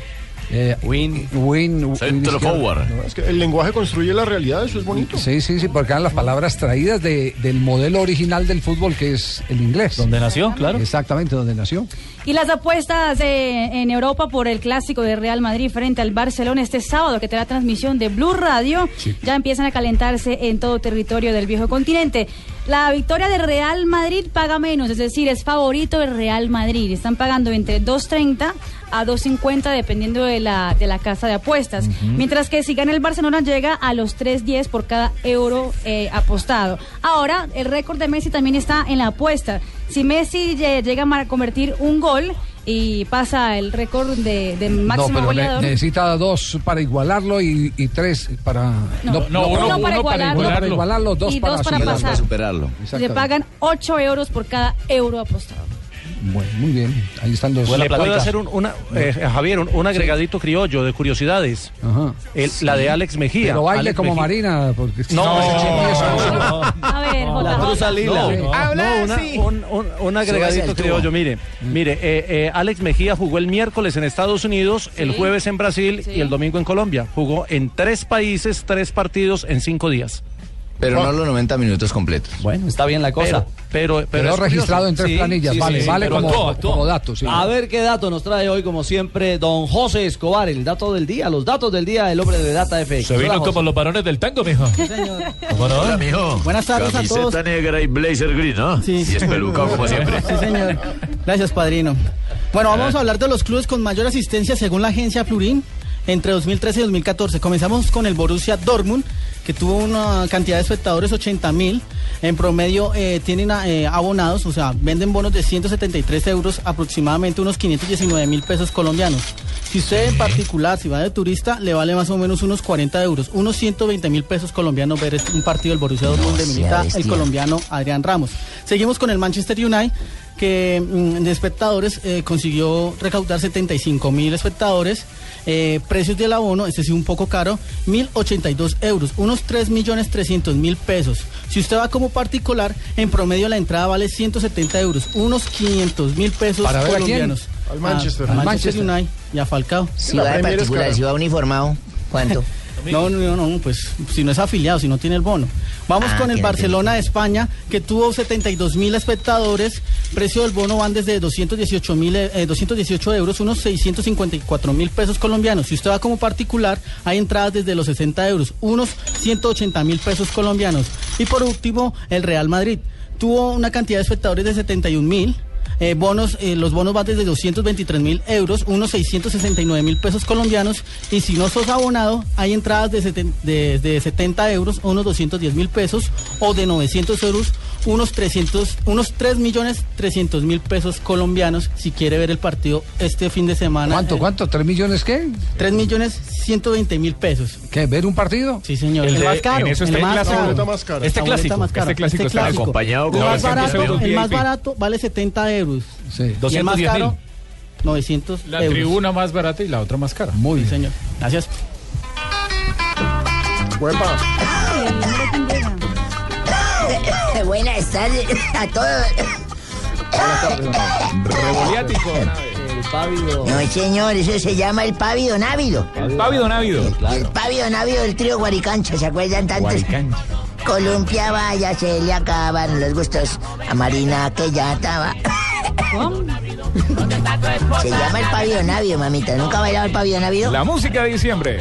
eh, win, win, forward. Es que el lenguaje construye la realidad, eso es bonito. Sí, sí, sí, porque eran las palabras traídas de- del modelo original del fútbol que es el inglés. Donde nació, claro. Exactamente, donde nació. Y las apuestas eh, en Europa por el clásico de Real Madrid frente al Barcelona este sábado, que tendrá transmisión de Blue Radio, ya empiezan a calentarse en todo territorio del viejo continente. La victoria de Real Madrid paga menos, es decir, es favorito el Real Madrid. Están pagando entre 2.30 a 2.50 dependiendo de la, de la casa de apuestas. Mientras que si gana el Barcelona llega a los 3.10 por cada euro eh, apostado. Ahora, el récord de Messi también está en la apuesta. Si Messi lle- llega a convertir un gol y pasa el récord de, de No, máximo pero ne- necesita dos para igualarlo y, y tres para... No, no, uno- uno para uno igualarlo, uno para igualarlo, dos y para, dos para superarlo. pasar. superarlo. Le pagan 8 euros por cada euro apostado. Bueno, muy bien. Ahí están los... Le puedo hacer un, una, eh, Javier, un, un agregadito criollo de curiosidades. Ajá. El- La de Alex Mejía. Pero baile Alex como Mejía. Marina, porque... No, A ver, La Lila. No, una- un, un- un agregadito criollo, mire, mire, eh, eh, Alex Mejía jugó el miércoles en Estados Unidos, el jueves en Brasil Sí. y el domingo en Colombia. Jugó en tres países, tres partidos en cinco días. Pero no los 90 minutos completos. Bueno, está bien la cosa. Pero, pero, pero registrado curioso. en tres Sí, planillas. sí, vale, sí, vale como, dato. sí. A ver qué dato nos trae hoy, como siempre, don José Escobar, el dato del día, los datos del día, el hombre de Data FX. Se vino Hola, como los varones del tango, mijo. ¿Cómo no? mijo. Buenas tardes a todos. Camiseta negra y blazer gris, ¿no? Sí. Y es pelucado como siempre. Sí, señor. Gracias, padrino. Bueno, vamos a hablar de los clubes con mayor asistencia según la agencia Plurín entre 2013 y 2014. Comenzamos con el Borussia Dortmund, que tuvo una cantidad de espectadores 80 mil. En promedio eh, tienen eh, abonados, o sea, venden bonos de 173 euros, aproximadamente unos 519 mil pesos colombianos. Si usted en particular, si va de turista, le vale más o menos unos 40 euros, unos 120 mil pesos colombianos ver este- un partido del Borussia Dortmund de milita el colombiano Adrián Ramos. Seguimos con el Manchester United que mm, de espectadores eh, consiguió recaudar 75 mil espectadores. Eh, precios del abono, este sí un poco caro, 1.082 euros, unos 3 millones 300 mil pesos. Si usted va como particular, en promedio la entrada vale 170 euros, unos 500 mil pesos ¿Para colombianos. Al Manchester. Al Manchester Manchester. United y a Falcao. Si va de particular, si va uniformado, ¿cuánto? No, no, no, pues si no es afiliado, si no tiene el bono. Vamos Ah, con el Barcelona de España, que tuvo 72 mil espectadores. Precio del bono van desde 218, mil, eh, 218 euros, unos 654 mil pesos colombianos. Si usted va como particular, hay entradas desde los 60 euros, unos 180 mil pesos colombianos. Y por último, el Real Madrid. Tuvo una cantidad de espectadores de 71 mil. Eh, bonos, eh, los bonos van desde 223 mil euros, unos 669 mil pesos colombianos. Y si no sos abonado, hay entradas de, de 70 euros, unos 210 mil pesos, o de 900 euros, unos 300, unos 3 millones 300 mil pesos colombianos, si quiere ver el partido este fin de semana. ¿Cuánto, Eh, cuánto? ¿Tres millones qué? 3 millones 120 mil pesos. ¿Qué? ¿Ver un partido? Sí, señor. El El, de- más caro. en eso el está el más clásico. caro. más cara. Este clásico, más cara. este clásico está acompañado El con más, 900 barato, euros el más barato vale 70 euros. Sí. Y el más 210 mil. caro, 900 La euros. tribuna más barata y la otra más cara. Muy bien. señor. Gracias. Buenas tardes a todos. Revoliático. El pávido. No, señor, eso se llama el pávido návido. El pávido návido. El pávido návido del trío Guaricancha, ¿se acuerdan tantos? Columpia, vaya, se le acaban los gustos a Marina que ya estaba. Se llama el pávido návido, mamita. ¿Nunca ha bailado el pávido návido? La música de diciembre.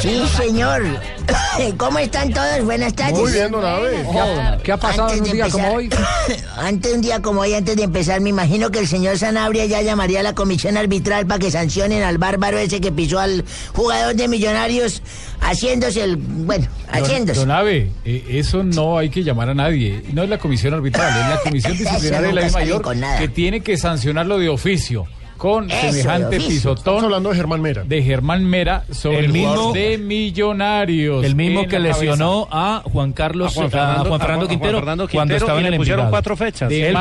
Sí, señor. ¿Cómo están todos? Buenas tardes. Muy bien, don Abe. ¿Qué ha, qué ha pasado Antes en un de día como empezar- hoy? Antes de un día como hoy, antes de empezar, me imagino que el señor Sanabria ya llamaría a la comisión arbitral para que sancionen al bárbaro ese que pisó al jugador de Millonarios haciéndose el... Bueno, Don, haciéndose. don Abe, eh, eso no hay que llamar a nadie. No es la comisión arbitral, es la comisión disciplinaria de la I sale mayor que tiene que sancionarlo de oficio. Con Eso, semejante oficio. pisotón. hablando de Germán Mera. De Germán Mera sobre El el, mismo- de Millonarios. El mismo que cabeza. lesionó a Juan Carlos, A Juan a Fernando- Juan Fernando a Juan Quintero, Fernando cuando estaba y en le el pusieron Envigado. cuatro fechas. De Él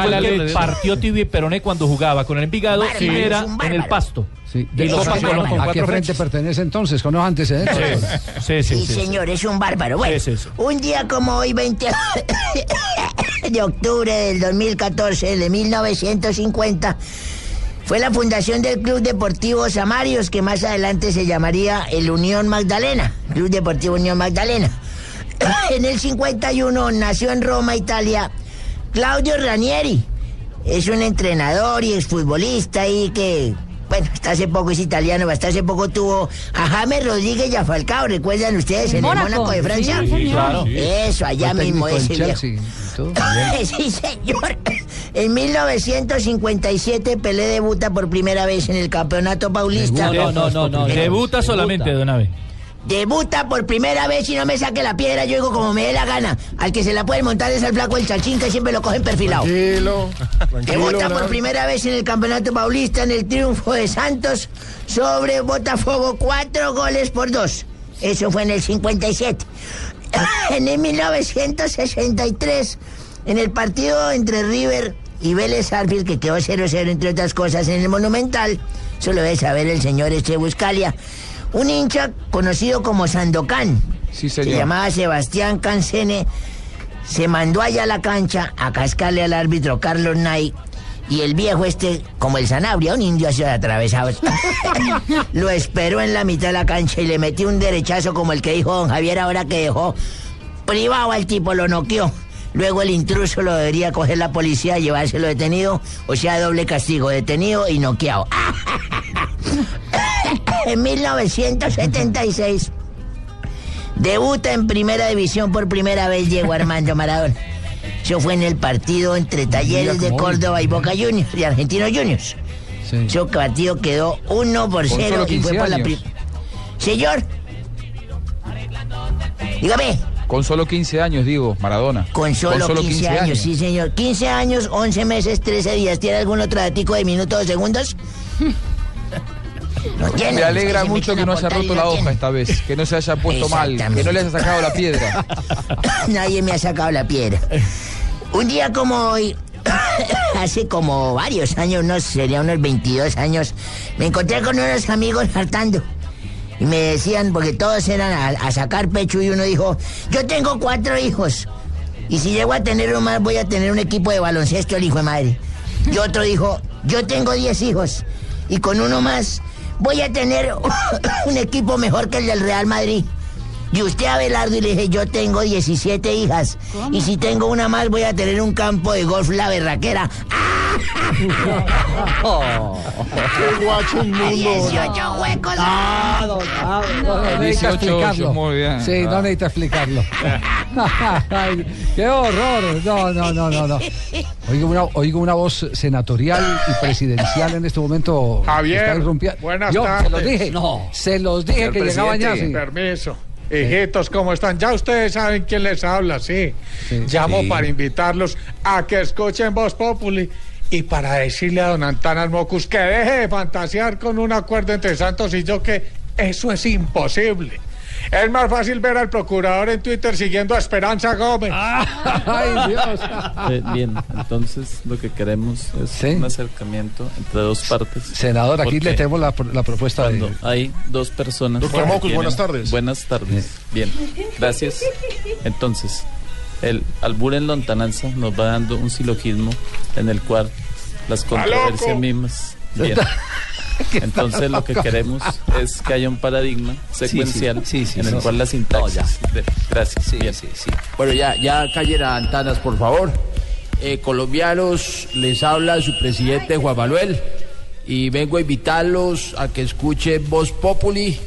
le- partió tibia y peroné cuando jugaba con el Envigado y era en el pasto. Sí. Y lo Eso sacan sí, con- hermano. con ¿A qué cuatro frente fechas. pertenece entonces? Con los antecedentes. Sí, sí, Sí, sí. sí. señor, es un bárbaro. Bueno, Sí, sí, sí. un día como hoy, 20 de octubre del 2014, de 1950, fue la fundación del Club Deportivo Samarios, que más adelante se llamaría el Unión Magdalena, Club Deportivo Unión Magdalena. En el 51 nació en Roma, Italia, Claudio Ranieri. Es un entrenador y exfutbolista y que, bueno, hasta hace poco es italiano, hasta hace poco tuvo a James Rodríguez y a Falcao, ¿recuerdan ustedes? En el Mónaco. Mónaco de Francia. Sí, claro. Eso, allá Fue mismo ese viejo. Chelsea y todo. sí, señor. En 1957 Pelé debuta por primera vez en el Campeonato Paulista. No, no, no, no. Debuta solamente, don Abe. Debuta por primera vez y no me saque la piedra, yo digo como me dé la gana. Al que se la puede montar es al flaco el chachín que siempre lo cogen perfilado. Tranquilo, tranquilo. Debuta por primera vez en el Campeonato Paulista en el triunfo de Santos sobre Botafogo, cuatro goles por dos. Eso fue en el 57. En el 1963, en el partido entre River y Vélez Arfield, que quedó 0-0 entre otras cosas en el Monumental, eso lo debe saber el señor Eche Buscalia, un hincha conocido como Sandokan, Sí, se llamaba Sebastián Cancene, se mandó allá a la cancha a cascarle al árbitro Carlos Nay y el viejo este, como el Sanabria, un indio así atravesado, lo esperó en la mitad de la cancha y le metió un derechazo como el que dijo don Javier ahora que dejó privado al tipo, lo noqueó. Luego el intruso lo debería coger la policía y llevárselo detenido, o sea, doble castigo, detenido y noqueado. en 1976 debuta en primera división por primera vez Diego Armando Maradona. Eso fue en el partido entre Talleres de. Córdoba y Boca Juniors, y Argentinos Juniors. Sí. Ese partido quedó 1 por Con 0 solo y fue 15 por la años. pri- Señor. Dígame. Con solo 15 años, digo, Maradona. Con solo, 15, años, sí señor. 15 años, 11 meses, 13 días. ¿Tiene algún otro datico de minutos o segundos? No tiene. Me alegra mucho que no haya roto la hoja esta vez, que no se haya puesto mal, que no le haya sacado la piedra. Nadie me ha sacado la piedra. Un día como hoy, hace como varios años, no sé, sería unos 22 años, me encontré con unos amigos hartando. Y me decían, porque todos eran a, a sacar pecho y uno dijo, yo tengo cuatro hijos. Y si llego a tener uno más, voy a tener un equipo de baloncesto, el hijo de madre. Y otro dijo, yo tengo 10 hijos. Y con uno más, voy a tener un equipo mejor que el del Real Madrid. Y usted, Abelardo, y le dije, yo tengo 17 hijas. Y si tengo una más, voy a tener un campo de golf la berraquera. Qué guacho inmundo. 18 huecos. Ah, don Abe, no, necesita 18, explicarlo. muy bien. Sí, no Ah. necesita explicarlo. Ay, ¡Qué horror! No, no, no, no. no. Oigo, una, oigo una voz senatorial y presidencial en este momento. Javier, buenas Yo se los tardes. dije. No. Se los dije Señor que llegaban ya. sí. Permiso. Hijitos, ¿cómo están? Ya ustedes saben quién les habla, sí. Llamo Sí. para invitarlos a que escuchen Voz Populi y para decirle a don Antanas Mocus que deje de fantasear con un acuerdo entre Santos y yo que eso es imposible. Es más fácil ver al procurador en Twitter siguiendo a Esperanza Gómez. Ay, Dios. Eh, bien, entonces lo que queremos es un acercamiento entre dos partes. Senador, aquí le tenemos la, la propuesta de... hay dos personas. Doctor Mocus, tienen- buenas tardes. Buenas tardes. Bien, gracias. Entonces, el albur en lontananza nos va dando un silogismo en el cual las controversias mismas. Bien. Entonces lo que queremos es que haya un paradigma secuencial sí, sí, en el sí. cual la sintaxis. de- gracias. Bien. Bueno, ya, ya callen a Antanas, por favor. Eh, colombianos, les habla su presidente Juan Manuel y vengo a invitarlos a que escuchen Voz Populi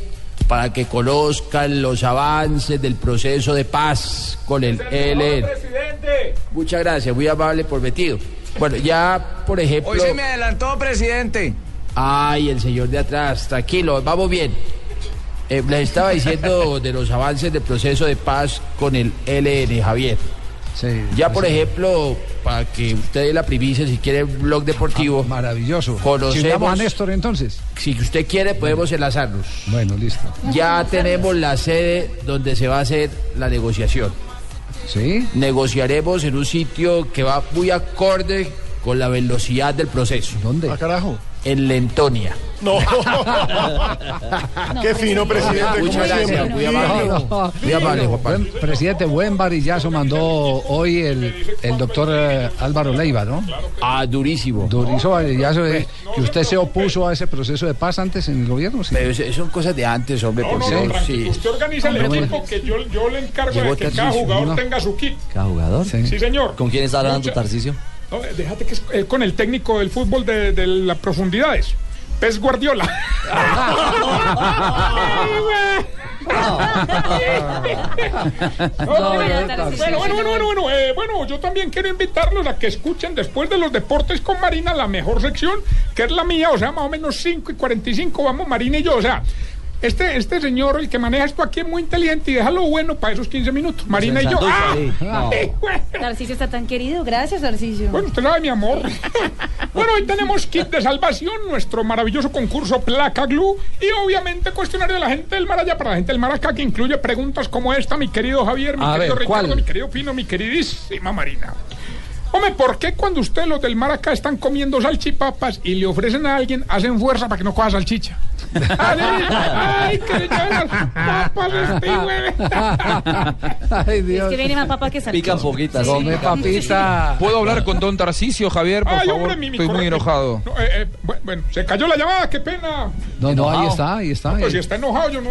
para que conozcan los avances del proceso de paz con el ELN. Muchas gracias, muy amable por metido. Bueno, ya, por ejemplo... Hoy se me adelantó, presidente. Ay, el señor de atrás, tranquilo, vamos bien. Eh, les estaba diciendo de los avances del proceso de paz con el LN, Javier. ya, por ejemplo, para que usted dé la primicia, si quiere, un blog deportivo. maravilloso. Conocemos. A Néstor entonces. Si usted quiere, podemos enlazarnos. Bueno, listo. Ya tenemos la sede donde se va a hacer la negociación. ¿Sí? Negociaremos en un sitio que va muy acorde con la velocidad del proceso. ¿Dónde? Ah, carajo. En Lentonia. No. Qué fino, presidente. Muchas como gracias, muy amable. No, no. Buen- presidente, buen varillazo mandó hoy el, el doctor eh, Álvaro Leiva, ¿no? Ah, durísimo. Durísimo varillazo de que usted se opuso a ese proceso de paz antes en el gobierno. Sí. Pero eso- son cosas de antes, hombre, por no. Sí. Usted organiza el equipo que yo, yo le encargo Llegó de que cada Tarcisio, jugador ¿no? tenga su kit. ¿Cada jugador? Sí, señor. ¿Con quién está hablando Tarcicio? No, eh, déjate que es eh, con el técnico del fútbol de, de las profundidades. Pez Guardiola. No, bueno, bueno, bueno, eh, bueno, yo también quiero invitarlos a que escuchen después de los deportes con Marina la mejor sección, que es la mía, o sea, más o menos 5 y 45, vamos Marina y yo, o sea, este, este señor, el que maneja esto aquí es muy inteligente y deja lo bueno para esos 15 minutos. Marina y yo. ¡Ah! bueno. Tarcisio está tan querido. Gracias, Tarcisio. Bueno, usted sabe, mi amor. bueno, hoy tenemos kit de salvación, nuestro maravilloso concurso Placa Glue y obviamente cuestionario de la gente del Maraya para la gente del Maracá que incluye preguntas como esta, mi querido Javier, mi A querido ver, Ricardo, ¿cuál? mi querido Pino, mi queridísima Marina. Hombre, ¿por qué cuando ustedes los del Maracá están comiendo salchipapas y le ofrecen a alguien, hacen fuerza para que no coja salchicha? ¡Ay, que le llevan las papas este güey! Ay, Es Dios. que viene más papa que salchicha. Pican poquitas. Come papita. ¿Puedo hablar con don Tarcisio, Javier? Por Ay, favor, hombre, mi- mi estoy muy enojado. No, eh, eh, bu- bueno, se cayó la llamada, qué pena. No, no, ahí Enojado. está, ahí está. Pues si está enojado, yo no.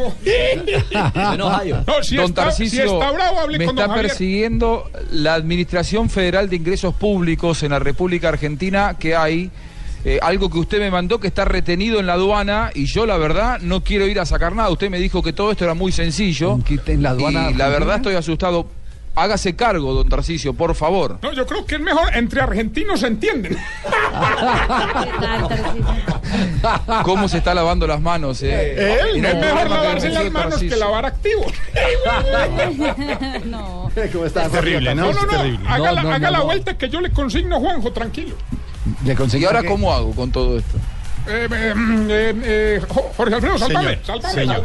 No, si don está, si Tarcisio, está bravo, hable me con está don Javier. persiguiendo la Administración Federal de Ingresos Públicos en la República Argentina que hay. Eh, algo que usted me mandó que está retenido en la aduana y yo la verdad no quiero ir a sacar nada. Usted me dijo que todo esto era muy sencillo. en la aduana y la verdad estoy asustado. Hágase cargo, don Tarcisio, por favor. No, yo creo que es mejor, entre argentinos se entienden. ¿Cómo se está lavando las manos? eh? Él, es mejor lavarse las manos que lavar activos. no. ¿Cómo está? Es terrible, ¿no? No, no, no. Haga, No, la, no, haga no, la no. vuelta que yo le consigno, Juanjo, tranquilo. Le ¿Y conseguí ahora que- cómo hago con todo esto? Eh, eh, eh, eh, Jo- Jorge Alfredo, sálvame, Señor, sálvame, señor.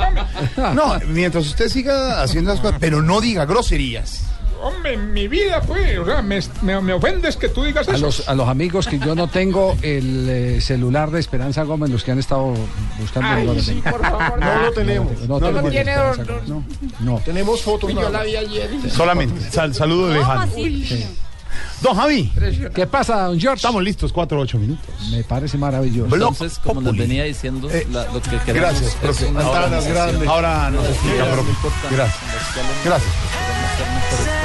sálvame. No, mientras usted siga haciendo las cosas, pero no diga groserías. Hombre, mi vida, pues, o sea, me, me, me ofendes que tú digas A eso. los, a los amigos que yo no tengo el eh, celular de Esperanza Gómez, los que han estado buscando. Ay, no lo sí, por favor, No lo tenemos. No, No el de tiene, don- Gómez, no, no. Tenemos fotos. Yo la vi ayer. Solamente. Sal- saludo de Jaime. Don Javi. ¿Qué pasa, don George? Estamos listos, cuatro o ocho minutos. Me parece maravilloso. Entonces, como les Populi. venía diciendo, Eh, la- lo que queremos Gracias, es profe. una Antanas, organización grande. Ahora nos explica, muy profe. importante, Gracias. Gracias.